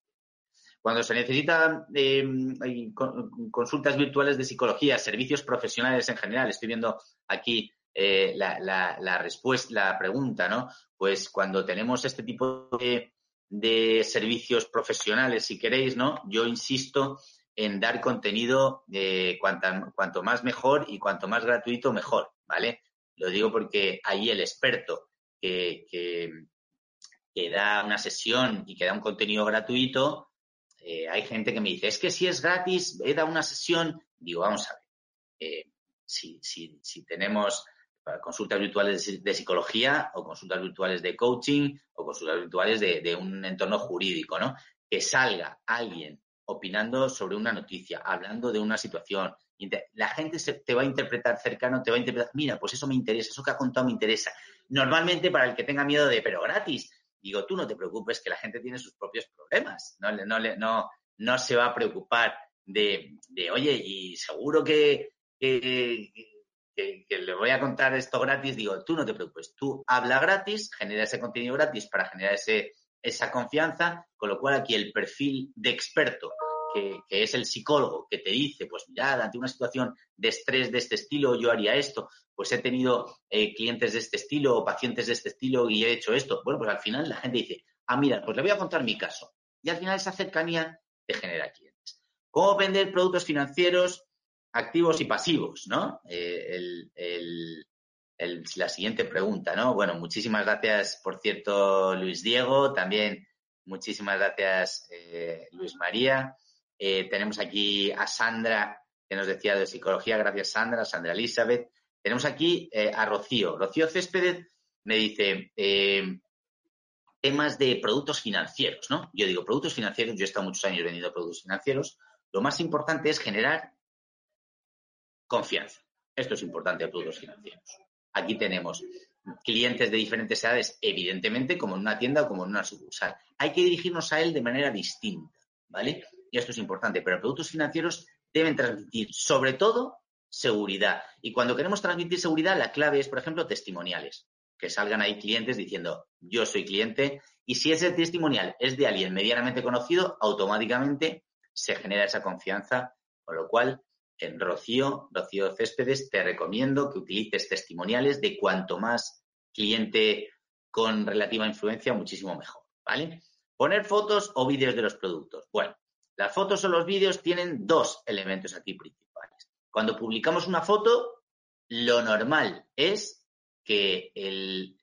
Cuando se necesitan eh, consultas virtuales de psicología, servicios profesionales en general, estoy viendo aquí eh, la, respuesta, la pregunta, ¿no? Pues cuando tenemos este tipo de, servicios profesionales, si queréis, ¿no? Yo insisto en dar contenido de cuanto más mejor y cuanto más gratuito mejor, ¿vale? Lo digo porque ahí el experto que, que, da una sesión y que da un contenido gratuito, eh, hay gente que me dice, es que si es gratis, he dado una sesión, digo, vamos a ver, eh, si, si, si tenemos consultas virtuales de psicología o consultas virtuales de coaching o consultas virtuales de, un entorno jurídico, ¿no? Que salga alguien opinando sobre una noticia, hablando de una situación. La gente se, te va a interpretar cercano, te va a interpretar, mira, pues eso me interesa, eso que ha contado me interesa. Normalmente para el que tenga miedo de, pero gratis, digo, tú no te preocupes que la gente tiene sus propios problemas, no, no, no, no se va a preocupar de, de oye, y seguro que, que le voy a contar esto gratis, digo, tú no te preocupes, tú habla gratis, genera ese contenido gratis para generar ese, esa confianza, con lo cual aquí el perfil de experto, que, es el psicólogo, que te dice, pues mira, ante una situación de estrés de este estilo, yo haría esto, pues he tenido eh, clientes de este estilo o pacientes de este estilo y he hecho esto. Bueno, pues al final la gente dice, ah, mira, pues le voy a contar mi caso. Y al final esa cercanía te genera clientes. ¿Cómo vender productos financieros activos y pasivos, ¿no? Eh, la siguiente pregunta, ¿no? Bueno, muchísimas gracias, por cierto, Luis Diego, también muchísimas gracias, eh, Luis María. Eh, tenemos aquí a Sandra, que nos decía de psicología, gracias Sandra, Sandra Elizabeth. Tenemos aquí a Rocío. Rocío Céspedes me dice, temas de productos financieros, ¿no? Yo digo, productos financieros, yo he estado muchos años vendiendo productos financieros. Lo más importante es generar Confianza. Esto es importante a todos financieros. Aquí tenemos clientes de diferentes edades, evidentemente, como en una tienda o como en una sucursal. Hay que dirigirnos a él de manera distinta, ¿vale? Y esto es importante, pero productos financieros deben transmitir, sobre todo, seguridad. Y cuando queremos transmitir seguridad, la clave es, por ejemplo, testimoniales. Que salgan ahí clientes diciendo, yo soy cliente. Y si ese testimonial es de alguien medianamente conocido, automáticamente se genera esa confianza, con lo cual en Rocío, Rocío Céspedes, te recomiendo que utilices testimoniales de cuanto más cliente con relativa influencia, muchísimo mejor, ¿vale? Poner fotos o vídeos de los productos. Bueno, las fotos o los vídeos tienen dos elementos aquí principales. Cuando publicamos una foto, lo normal es que el,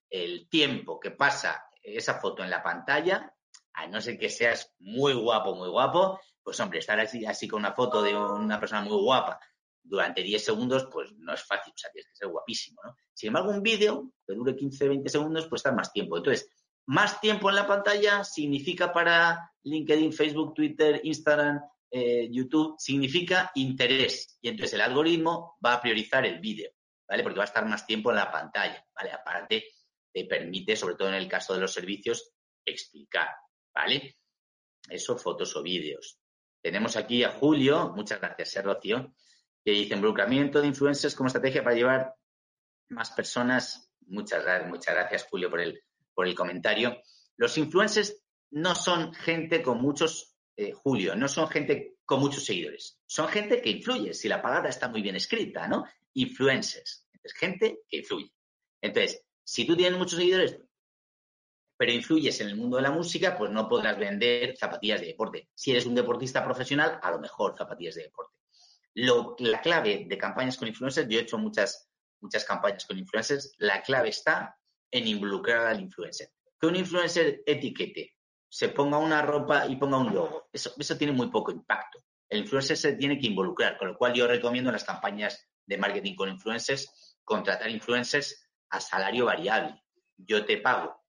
tiempo que pasa esa foto en la pantalla, a no ser que seas muy guapo, muy guapo, pues hombre, estar así, así con una foto de una persona muy guapa durante 10 segundos, pues no es fácil, o sea, tienes que ser guapísimo, ¿no? Sin embargo, un vídeo que dure 15, 20 segundos, pues estar más tiempo. Entonces, más tiempo en la pantalla significa para LinkedIn, Facebook, Twitter, Instagram, eh, YouTube significa interés. Y entonces el algoritmo va a priorizar el vídeo, ¿vale? Porque va a estar más tiempo en la pantalla, ¿vale? Aparte, te permite, sobre todo en el caso de los servicios, explicar, ¿vale? Eso, fotos o vídeos. Tenemos aquí a Julio, muchas gracias, ¿eh, Rocío, que dice involucramiento de influencers como estrategia para llevar más personas. Muchas, muchas gracias, Julio, por el, por el comentario. Los influencers no son gente con muchos, eh, Julio, no son gente con muchos seguidores. Son gente que influye, si la palabra está muy bien escrita, ¿no? Influencers. Es gente que influye. Entonces, si tú tienes muchos seguidores, pero influyes en el mundo de la música, pues no podrás vender zapatillas de deporte. Si eres un deportista profesional, a lo mejor zapatillas de deporte. la clave de campañas con influencers, yo he hecho muchas, muchas campañas con influencers, la clave está en involucrar al influencer. Que un influencer etiquete, se ponga una ropa y ponga un logo, eso, eso tiene muy poco impacto. El influencer se tiene que involucrar, con lo cual yo recomiendo en las campañas de marketing con influencers contratar influencers a salario variable. Yo te pago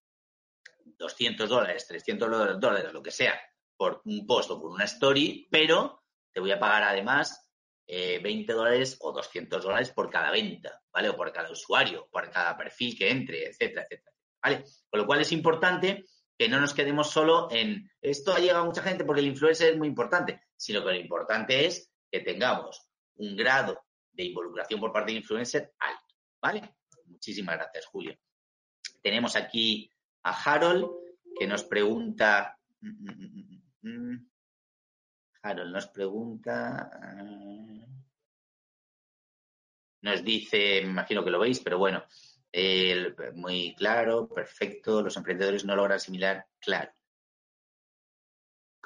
200 dólares, 300 dólares, lo que sea, por un post o por una story, pero te voy a pagar además 20 eh, dólares o 200 dólares por cada venta, ¿vale? O por cada usuario, por cada perfil que entre, etcétera, etcétera, ¿vale? Con lo cual es importante que no nos quedemos solo en esto ha llegado mucha gente porque el influencer es muy importante, sino que lo importante es que tengamos un grado de involucración por parte del influencer alto, ¿vale? Muchísimas gracias, Julio. Tenemos aquí a Harold, que nos pregunta. Mm, mm, mm, Harold nos pregunta. Eh, nos dice, me imagino que lo veis, pero bueno, muy claro, perfecto, los emprendedores no logran asimilar, claro.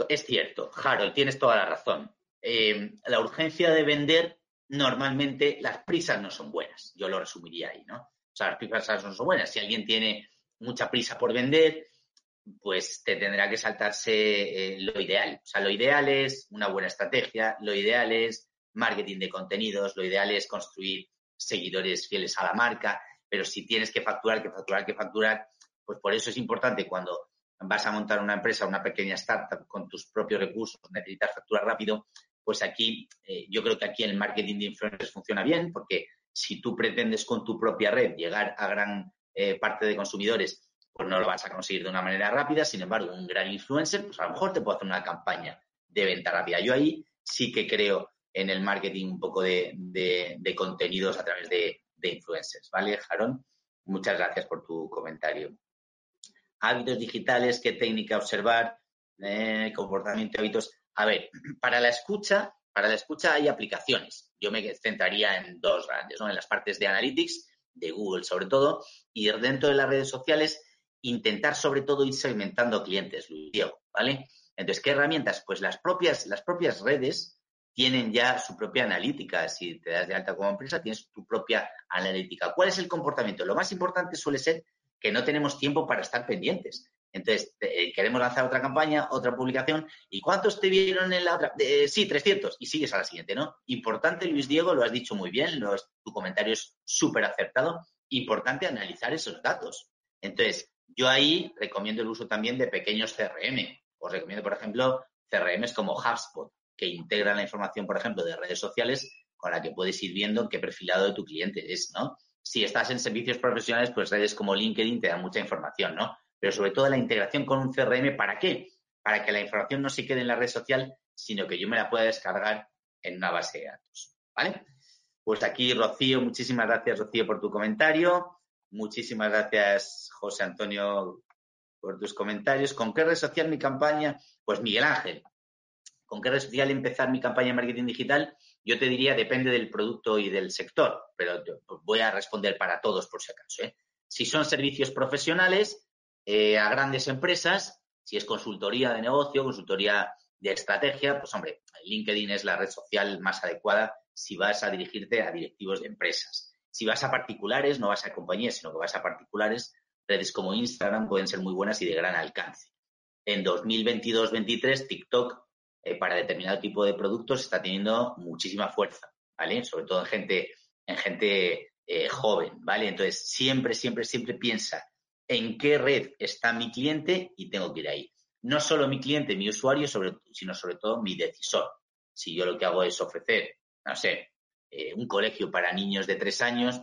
Es cierto, Harold, tienes toda la razón. Eh, la urgencia de vender, normalmente las prisas no son buenas. Yo lo resumiría ahí, ¿no? O sea, las prisas no son buenas. Si alguien tiene mucha prisa por vender, pues te tendrá que saltarse eh, lo ideal. O sea, lo ideal es una buena estrategia, lo ideal es marketing de contenidos, lo ideal es construir seguidores fieles a la marca, pero si tienes que facturar, que facturar, que facturar, pues por eso es importante cuando vas a montar una empresa, una pequeña startup con tus propios recursos, necesitas facturar rápido, pues aquí eh, yo creo que aquí el marketing de influencers funciona bien porque si tú pretendes con tu propia red llegar a gran eh, parte de consumidores, pues no lo vas a conseguir de una manera rápida. Sin embargo, un gran influencer, pues a lo mejor te puede hacer una campaña de venta rápida. Yo ahí sí que creo en el marketing un poco de, contenidos a través de, influencers. ¿Vale, Jarón? Muchas gracias por tu comentario. Hábitos digitales, qué técnica observar, eh, comportamiento, hábitos. A ver, para la escucha, para la escucha hay aplicaciones. Yo me centraría en dos grandes, ¿no? En las partes de analytics de Google sobre todo, y dentro de las redes sociales intentar sobre todo ir segmentando clientes, Diego, ¿vale? Entonces, ¿qué herramientas? Pues las propias, las propias redes tienen ya su propia analítica. Si te das de alta como empresa, tienes tu propia analítica. ¿Cuál es el comportamiento? Lo más importante suele ser que no tenemos tiempo para estar pendientes. Entonces, eh, queremos lanzar otra campaña, otra publicación. ¿Y cuántos te vieron en la otra? sí, 300. Y sigues a la siguiente, ¿no? Importante, Luis Diego, lo has dicho muy bien, tu comentario es súper acertado. Importante analizar esos datos. Entonces, yo ahí recomiendo el uso también de pequeños CRM. Os recomiendo, por ejemplo, CRMs como HubSpot, que integran la información, por ejemplo, de redes sociales con la que puedes ir viendo qué perfilado de tu cliente es, ¿no? Si estás en servicios profesionales, pues redes como LinkedIn te dan mucha información, ¿no? pero sobre todo la integración con un CRM, ¿para qué? Para que la información no se quede en la red social, sino que yo me la pueda descargar en una base de datos. ¿Vale? Pues aquí, Rocío, muchísimas gracias, Rocío, por tu comentario. Muchísimas gracias, José Antonio, por tus comentarios. ¿Con qué red social mi campaña? Pues Miguel Ángel. ¿Con qué red social empezar mi campaña de marketing digital? Yo te diría, depende del producto y del sector, pero voy a responder para todos por si acaso. ¿eh? Si son servicios profesionales, eh, a grandes empresas, si es consultoría de negocio, consultoría de estrategia, pues hombre, LinkedIn es la red social más adecuada si vas a dirigirte a directivos de empresas. Si vas a particulares, no vas a compañías, sino que vas a particulares, redes como Instagram pueden ser muy buenas y de gran alcance. En 2022-23, TikTok eh, para determinado tipo de productos está teniendo muchísima fuerza, ¿vale? Sobre todo en gente, en gente eh, joven, ¿vale? Entonces, siempre, siempre, siempre piensa en qué red está mi cliente y tengo que ir ahí. No solo mi cliente, mi usuario, sino sobre todo mi decisor. Si yo lo que hago es ofrecer, no sé, eh, un colegio para niños de tres años,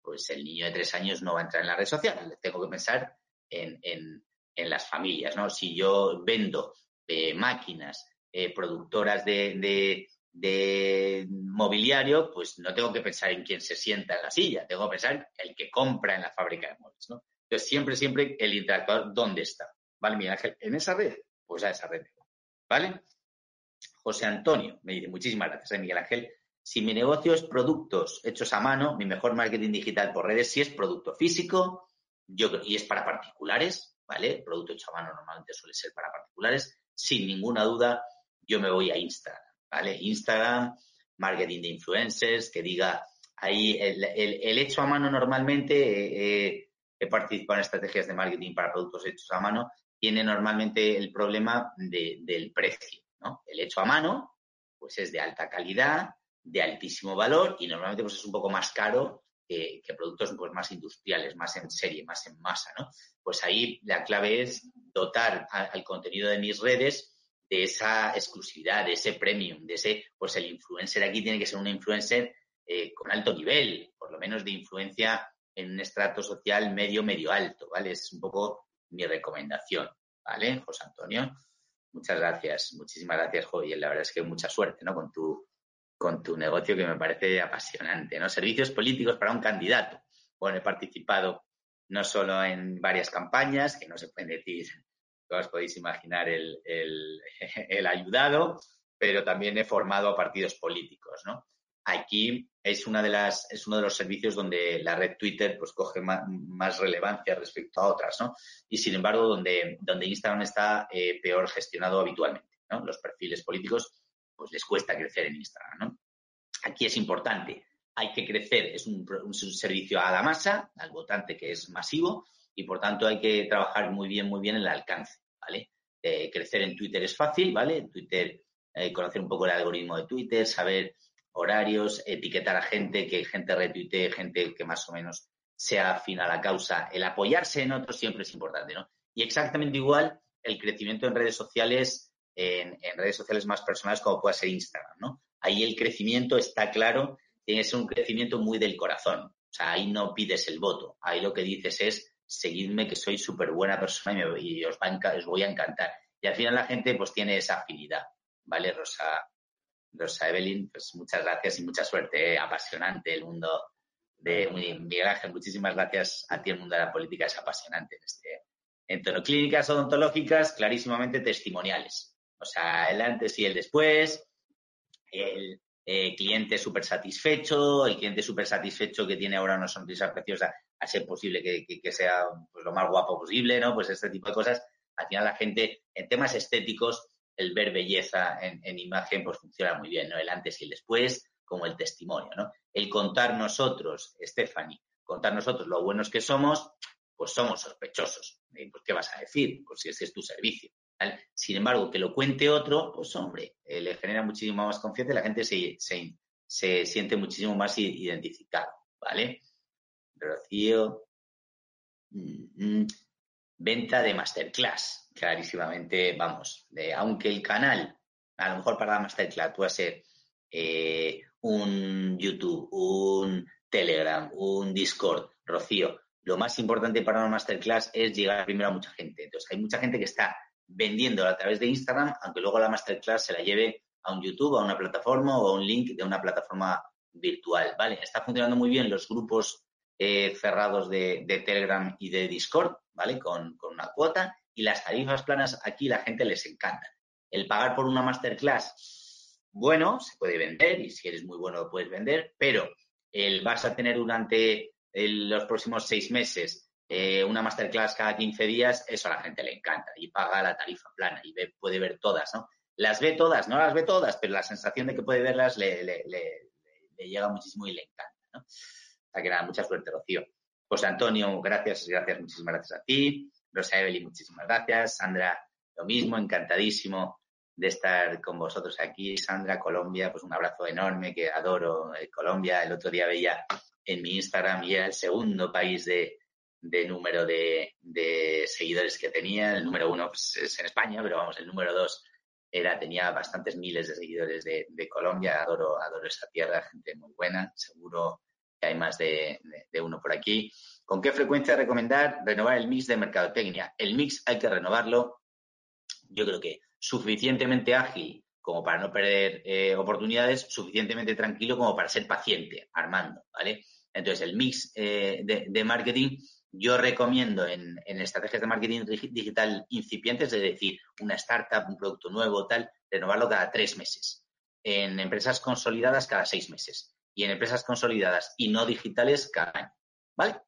pues el niño de tres años no va a entrar en la red social. Tengo que pensar en, en, las familias, ¿no? Si yo vendo eh, máquinas eh, productoras de, de, mobiliario, pues no tengo que pensar en quién se sienta en la silla, tengo que pensar en el que compra en la fábrica de muebles, ¿no? Entonces, siempre, siempre el interactuador, ¿dónde está? ¿Vale, Miguel Ángel? ¿En esa red? Pues a esa red. ¿Vale? José Antonio me dice, muchísimas gracias, Miguel Ángel. Si mi negocio es productos hechos a mano, mi mejor marketing digital por redes, si es producto físico, y es para particulares, ¿vale? Producto hecho a mano normalmente suele ser para particulares. Sin ninguna duda, yo me voy a Instagram, ¿vale? Instagram, marketing de influencers, que diga ahí el, hecho a mano normalmente, eh, eh, he participado en estrategias de marketing para productos hechos a mano, tiene normalmente el problema del precio, ¿no? El hecho a mano, pues es de alta calidad, de altísimo valor y normalmente pues es un poco más caro que, productos pues, más industriales, más en serie, más en masa, ¿no? Pues ahí la clave es dotar al contenido de mis redes de esa exclusividad, de ese premium, de ese, pues el influencer aquí tiene que ser un influencer eh, con alto nivel, por lo menos de influencia en un estrato social medio, medio alto, ¿vale? Es un poco mi recomendación, ¿vale, José Antonio? Muchas gracias, muchísimas gracias, Joy. La verdad es que mucha suerte, ¿no? Con tu, con tu negocio que me parece apasionante, ¿no? Servicios políticos para un candidato. Bueno, he participado no solo en varias campañas, que no se pueden decir, como os podéis imaginar, el, el, ayudado, pero también he formado a partidos políticos, ¿no? Aquí es una de las, es uno de los servicios donde la red Twitter pues coge más, relevancia respecto a otras, ¿no? Y sin embargo, donde, donde Instagram está eh, peor gestionado habitualmente, ¿no? Los perfiles políticos pues les cuesta crecer en Instagram, ¿no? Aquí es importante, hay que crecer, es un, servicio a la masa, al votante que es masivo, y por tanto hay que trabajar muy bien, muy bien el alcance, ¿vale? Eh, crecer en Twitter es fácil, ¿vale? Twitter, eh, conocer un poco el algoritmo de Twitter, saber horarios, etiquetar a gente, que gente retuitee, gente que más o menos sea afín a la causa. El apoyarse en otros siempre es importante, ¿no? Y exactamente igual el crecimiento en redes sociales en, redes sociales más personales como pueda ser Instagram, ¿no? Ahí el crecimiento está claro, tiene que ser un crecimiento muy del corazón. O sea, ahí no pides el voto. Ahí lo que dices es, seguidme que soy súper buena persona y, os, os voy a encantar. Y al final la gente pues tiene esa afinidad, ¿vale? Rosa, Rosa Evelyn, pues muchas gracias y mucha suerte. ¿eh? Apasionante el mundo de Miguel Ángel. Muchísimas gracias a ti. El mundo de la política es apasionante en este entorno. Clínicas odontológicas, clarísimamente testimoniales. O sea, el antes y el después, el eh, cliente súper satisfecho, el cliente súper satisfecho que tiene ahora una sonrisa preciosa, a ser posible que, sea pues, lo más guapo posible, ¿no? Pues este tipo de cosas. Al final la gente, en temas estéticos, el ver belleza en, imagen, pues funciona muy bien, ¿no? El antes y el después, como el testimonio, ¿no? El contar nosotros, Stephanie, contar nosotros lo buenos que somos, pues somos sospechosos. Pues, ¿qué vas a decir? Pues si ese es tu servicio. Sin embargo, que lo cuente otro, pues hombre, eh, le genera muchísima más confianza y la gente se, se, siente muchísimo más identificado, ¿vale? Rocío, mm, mm, venta de masterclass, clarísimamente, vamos, aunque el canal, a lo mejor para la masterclass puede ser eh, un YouTube, un Telegram, un Discord, Rocío, lo más importante para una masterclass es llegar primero a mucha gente. Entonces, hay mucha gente que está vendiéndola a través de Instagram, aunque luego la masterclass se la lleve a un YouTube, a una plataforma o a un link de una plataforma virtual, ¿vale? Está funcionando muy bien los grupos eh, cerrados de, Telegram y de Discord, ¿vale? Con, una cuota y las tarifas planas aquí la gente les encanta. El pagar por una masterclass, bueno, se puede vender y si eres muy bueno lo puedes vender, pero el vas a tener durante los próximos seis meses eh, una masterclass cada 15 días, eso a la gente le encanta y paga la tarifa plana y puede ver todas, ¿no? Las ve todas, no las ve todas, pero la sensación de que puede verlas le, llega muchísimo y le encanta, ¿no? O sea que nada, mucha suerte, Rocío. José Antonio, gracias, gracias, muchísimas gracias a ti. Rosa Evelyn, muchísimas gracias. Sandra, lo mismo, encantadísimo de estar con vosotros aquí. Sandra, Colombia, pues un abrazo enorme que adoro eh, Colombia. El otro día veía en mi Instagram y era el segundo país de, de número de, seguidores que tenía. El número uno pues, es en España, pero vamos, el número dos era, tenía bastantes miles de seguidores de, Colombia, adoro, adoro esa tierra, gente muy buena, seguro que hay más de, uno por aquí. ¿Con qué frecuencia recomendar renovar el mix de mercadotecnia? El mix hay que renovarlo, yo creo que suficientemente ágil como para no perder eh, oportunidades, suficientemente tranquilo como para ser paciente, armando, ¿vale? Entonces, el mix eh, de, marketing yo recomiendo en, estrategias de marketing digital incipientes, es decir, una startup, un producto nuevo, tal, renovarlo cada tres meses. En empresas consolidadas, cada seis meses. Y en empresas consolidadas y no digitales, cada año. ¿Vale?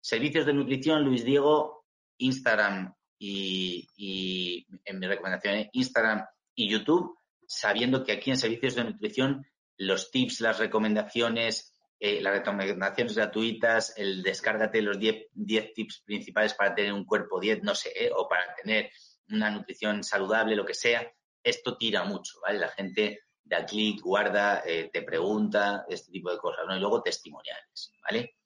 Servicios de nutrición, Luis Diego, Instagram y, y en mi recomendación, Instagram y YouTube, sabiendo que aquí en servicios de nutrición los tips, las recomendaciones, eh, las recomendaciones gratuitas, el descárgate los 10 tips principales para tener un cuerpo 10, no sé, o para tener una nutrición saludable, lo que sea, esto tira mucho, ¿vale? La gente da clic, guarda, eh, te pregunta, este tipo de cosas, ¿no? Y luego testimoniales, ¿vale?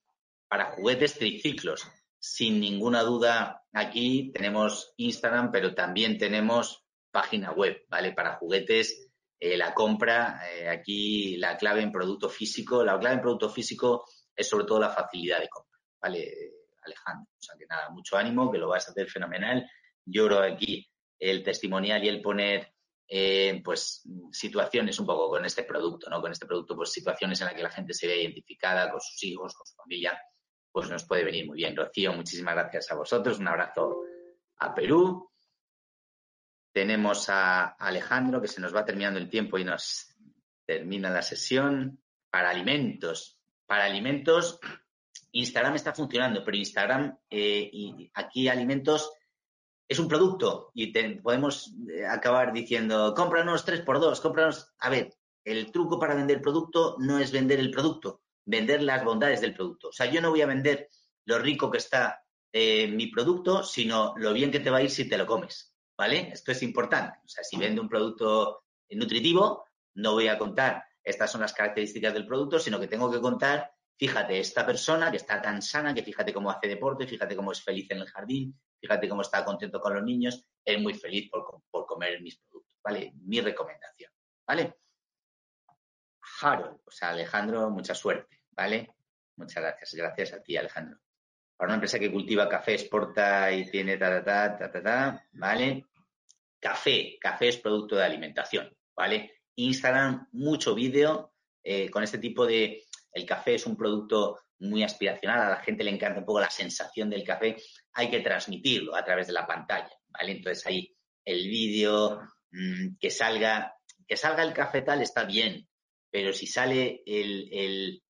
Para juguetes triciclos, sin ninguna duda, aquí tenemos Instagram, pero también tenemos página web, ¿vale? Para juguetes eh, la compra, eh, aquí la clave en producto físico, la clave en producto físico es sobre todo la facilidad de compra, ¿vale, Alejandro? O sea que nada, mucho ánimo, que lo vas a hacer fenomenal. Yo creo aquí el testimonial y el poner eh, pues situaciones un poco con este producto, ¿no? Con este producto, pues situaciones en las que la gente se ve identificada con sus hijos, con su familia, pues nos puede venir muy bien. Rocío, muchísimas gracias a vosotros. Un abrazo a Perú tenemos a Alejandro, que se nos va terminando el tiempo y nos termina la sesión. Para alimentos. Para alimentos, Instagram está funcionando, pero Instagram eh, y aquí alimentos es un producto y podemos eh, acabar diciendo, cómpranos tres por dos, cómpranos. A ver, el truco para vender producto no es vender el producto, vender las bondades del producto. O sea, yo no voy a vender lo rico que está eh, mi producto, sino lo bien que te va a ir si te lo comes. ¿Vale? Esto es importante. O sea, si vendo un producto nutritivo, no voy a contar estas son las características del producto, sino que tengo que contar, fíjate, esta persona que está tan sana, que fíjate cómo hace deporte, fíjate cómo es feliz en el jardín, fíjate cómo está contento con los niños, es muy feliz por, por comer mis productos, ¿vale? Mi recomendación, ¿vale? Harold, o sea, Alejandro, mucha suerte, ¿vale? Muchas gracias, gracias a ti, Alejandro. Para una empresa que cultiva café, exporta y tiene ta, ta, ta, ta, ta, ¿vale? Café, café es producto de alimentación, ¿vale? Instagram, mucho vídeo eh, con este tipo de... El café es un producto muy aspiracional, a la gente le encanta un poco la sensación del café, hay que transmitirlo a través de la pantalla, ¿vale? Entonces ahí el vídeo, mm, que salga, que salga el café tal está bien, pero si sale el, el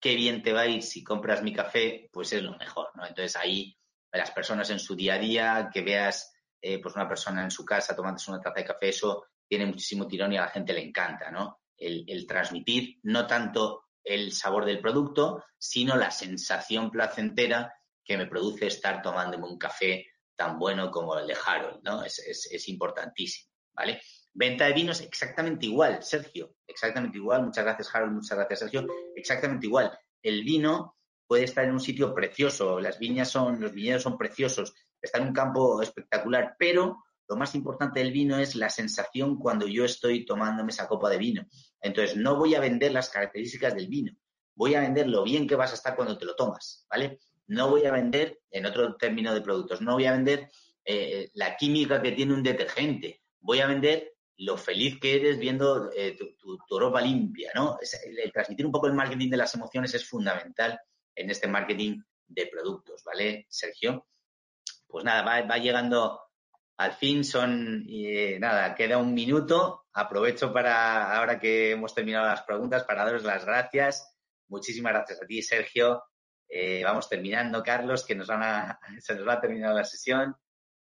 qué bien te va a ir si compras mi café, pues es lo mejor, ¿no? Entonces ahí las personas en su día a día, que veas eh, pues una persona en su casa tomándose una taza de café, eso tiene muchísimo tirón y a la gente le encanta, ¿no? El, transmitir no tanto el sabor del producto, sino la sensación placentera que me produce estar tomándome un café tan bueno como el de Harold, ¿no? Es, importantísimo, ¿vale? Venta de vinos exactamente igual, Sergio, exactamente igual. Muchas gracias, Harold, muchas gracias, Sergio. Exactamente igual. El vino puede estar en un sitio precioso, las viñas son, los viñedos son preciosos, está en un campo espectacular, pero lo más importante del vino es la sensación cuando yo estoy tomándome esa copa de vino. Entonces, no voy a vender las características del vino, voy a vender lo bien que vas a estar cuando te lo tomas, ¿vale? No voy a vender, en otro término de productos, no voy a vender eh, la química que tiene un detergente, voy a vender lo feliz que eres viendo eh, tu, ropa limpia, ¿no? el, transmitir un poco el marketing de las emociones es fundamental en este marketing de productos, ¿vale, Sergio? Pues nada, va, llegando al fin, son, eh, nada, queda un minuto. Aprovecho para, ahora que hemos terminado las preguntas, para daros las gracias. Muchísimas gracias a ti, Sergio. Eh, vamos terminando, Carlos, que nos van a, se nos va a terminar la sesión.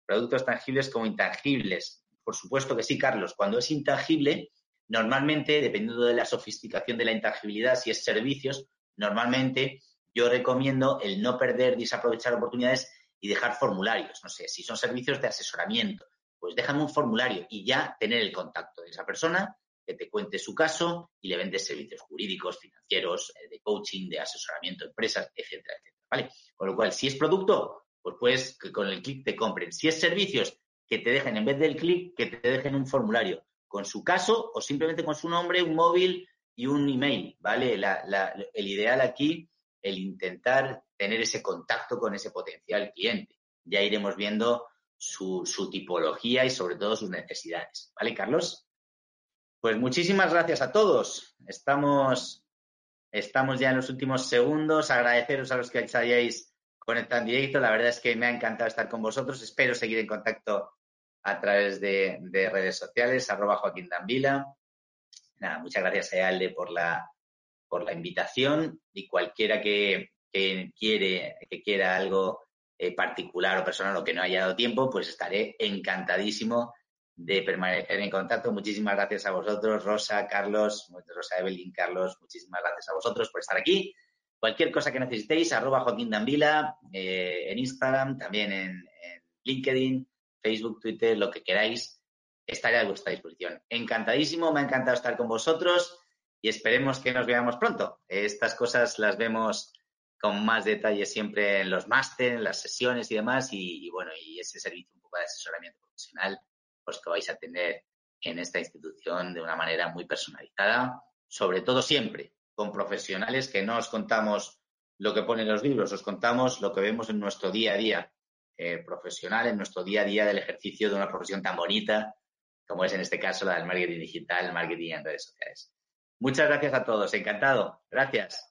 Productos tangibles como intangibles. Por supuesto que sí, Carlos. Cuando es intangible, normalmente, dependiendo de la sofisticación de la intangibilidad, si es servicios, normalmente yo recomiendo el no perder, desaprovechar oportunidades y dejar formularios. No sé, si son servicios de asesoramiento, pues déjame un formulario y ya tener el contacto de esa persona que te cuente su caso y le vendes servicios jurídicos, financieros, eh, de coaching, de asesoramiento, empresas, etcétera, etcétera. ¿Vale? Con lo cual, si es producto, pues puedes que con el clic te compren. Si es servicios, que te dejen, en vez del clic, que te dejen un formulario. con su caso o simplemente con su nombre, un móvil y un email, ¿vale? el ideal aquí, el intentar tener ese contacto con ese potencial cliente. Ya iremos viendo su, tipología y sobre todo sus necesidades, ¿vale, Carlos? Pues muchísimas gracias a todos. Estamos, estamos ya en los últimos segundos. Agradeceros a los que hayáis conectado en directo. La verdad es que me ha encantado estar con vosotros. Espero seguir en contacto a través de, redes sociales, arroba Joaquín Danvila. Nada, muchas gracias a Alde por la, por la invitación y cualquiera que, quiere, que quiera algo eh, particular o personal o que no haya dado tiempo, pues estaré encantadísimo de permanecer en contacto. Muchísimas gracias a vosotros, Rosa, Carlos, Rosa Evelyn, Carlos, muchísimas gracias a vosotros por estar aquí. Cualquier cosa que necesitéis, arroba Joaquín Danvila, eh, en Instagram, también en, LinkedIn, Facebook, Twitter, lo que queráis, estaré a vuestra disposición. Encantadísimo, me ha encantado estar con vosotros y esperemos que nos veamos pronto. Estas cosas las vemos con más detalle siempre en los másteres, en las sesiones y demás, y, y bueno, y ese servicio un poco de asesoramiento profesional pues que vais a tener en esta institución de una manera muy personalizada, sobre todo siempre con profesionales que no os contamos lo que ponen los libros, os contamos lo que vemos en nuestro día a día eh, profesional, en nuestro día a día del ejercicio de una profesión tan bonita como es en este caso la del marketing digital, marketing en redes sociales. Muchas gracias a todos, encantado. Gracias.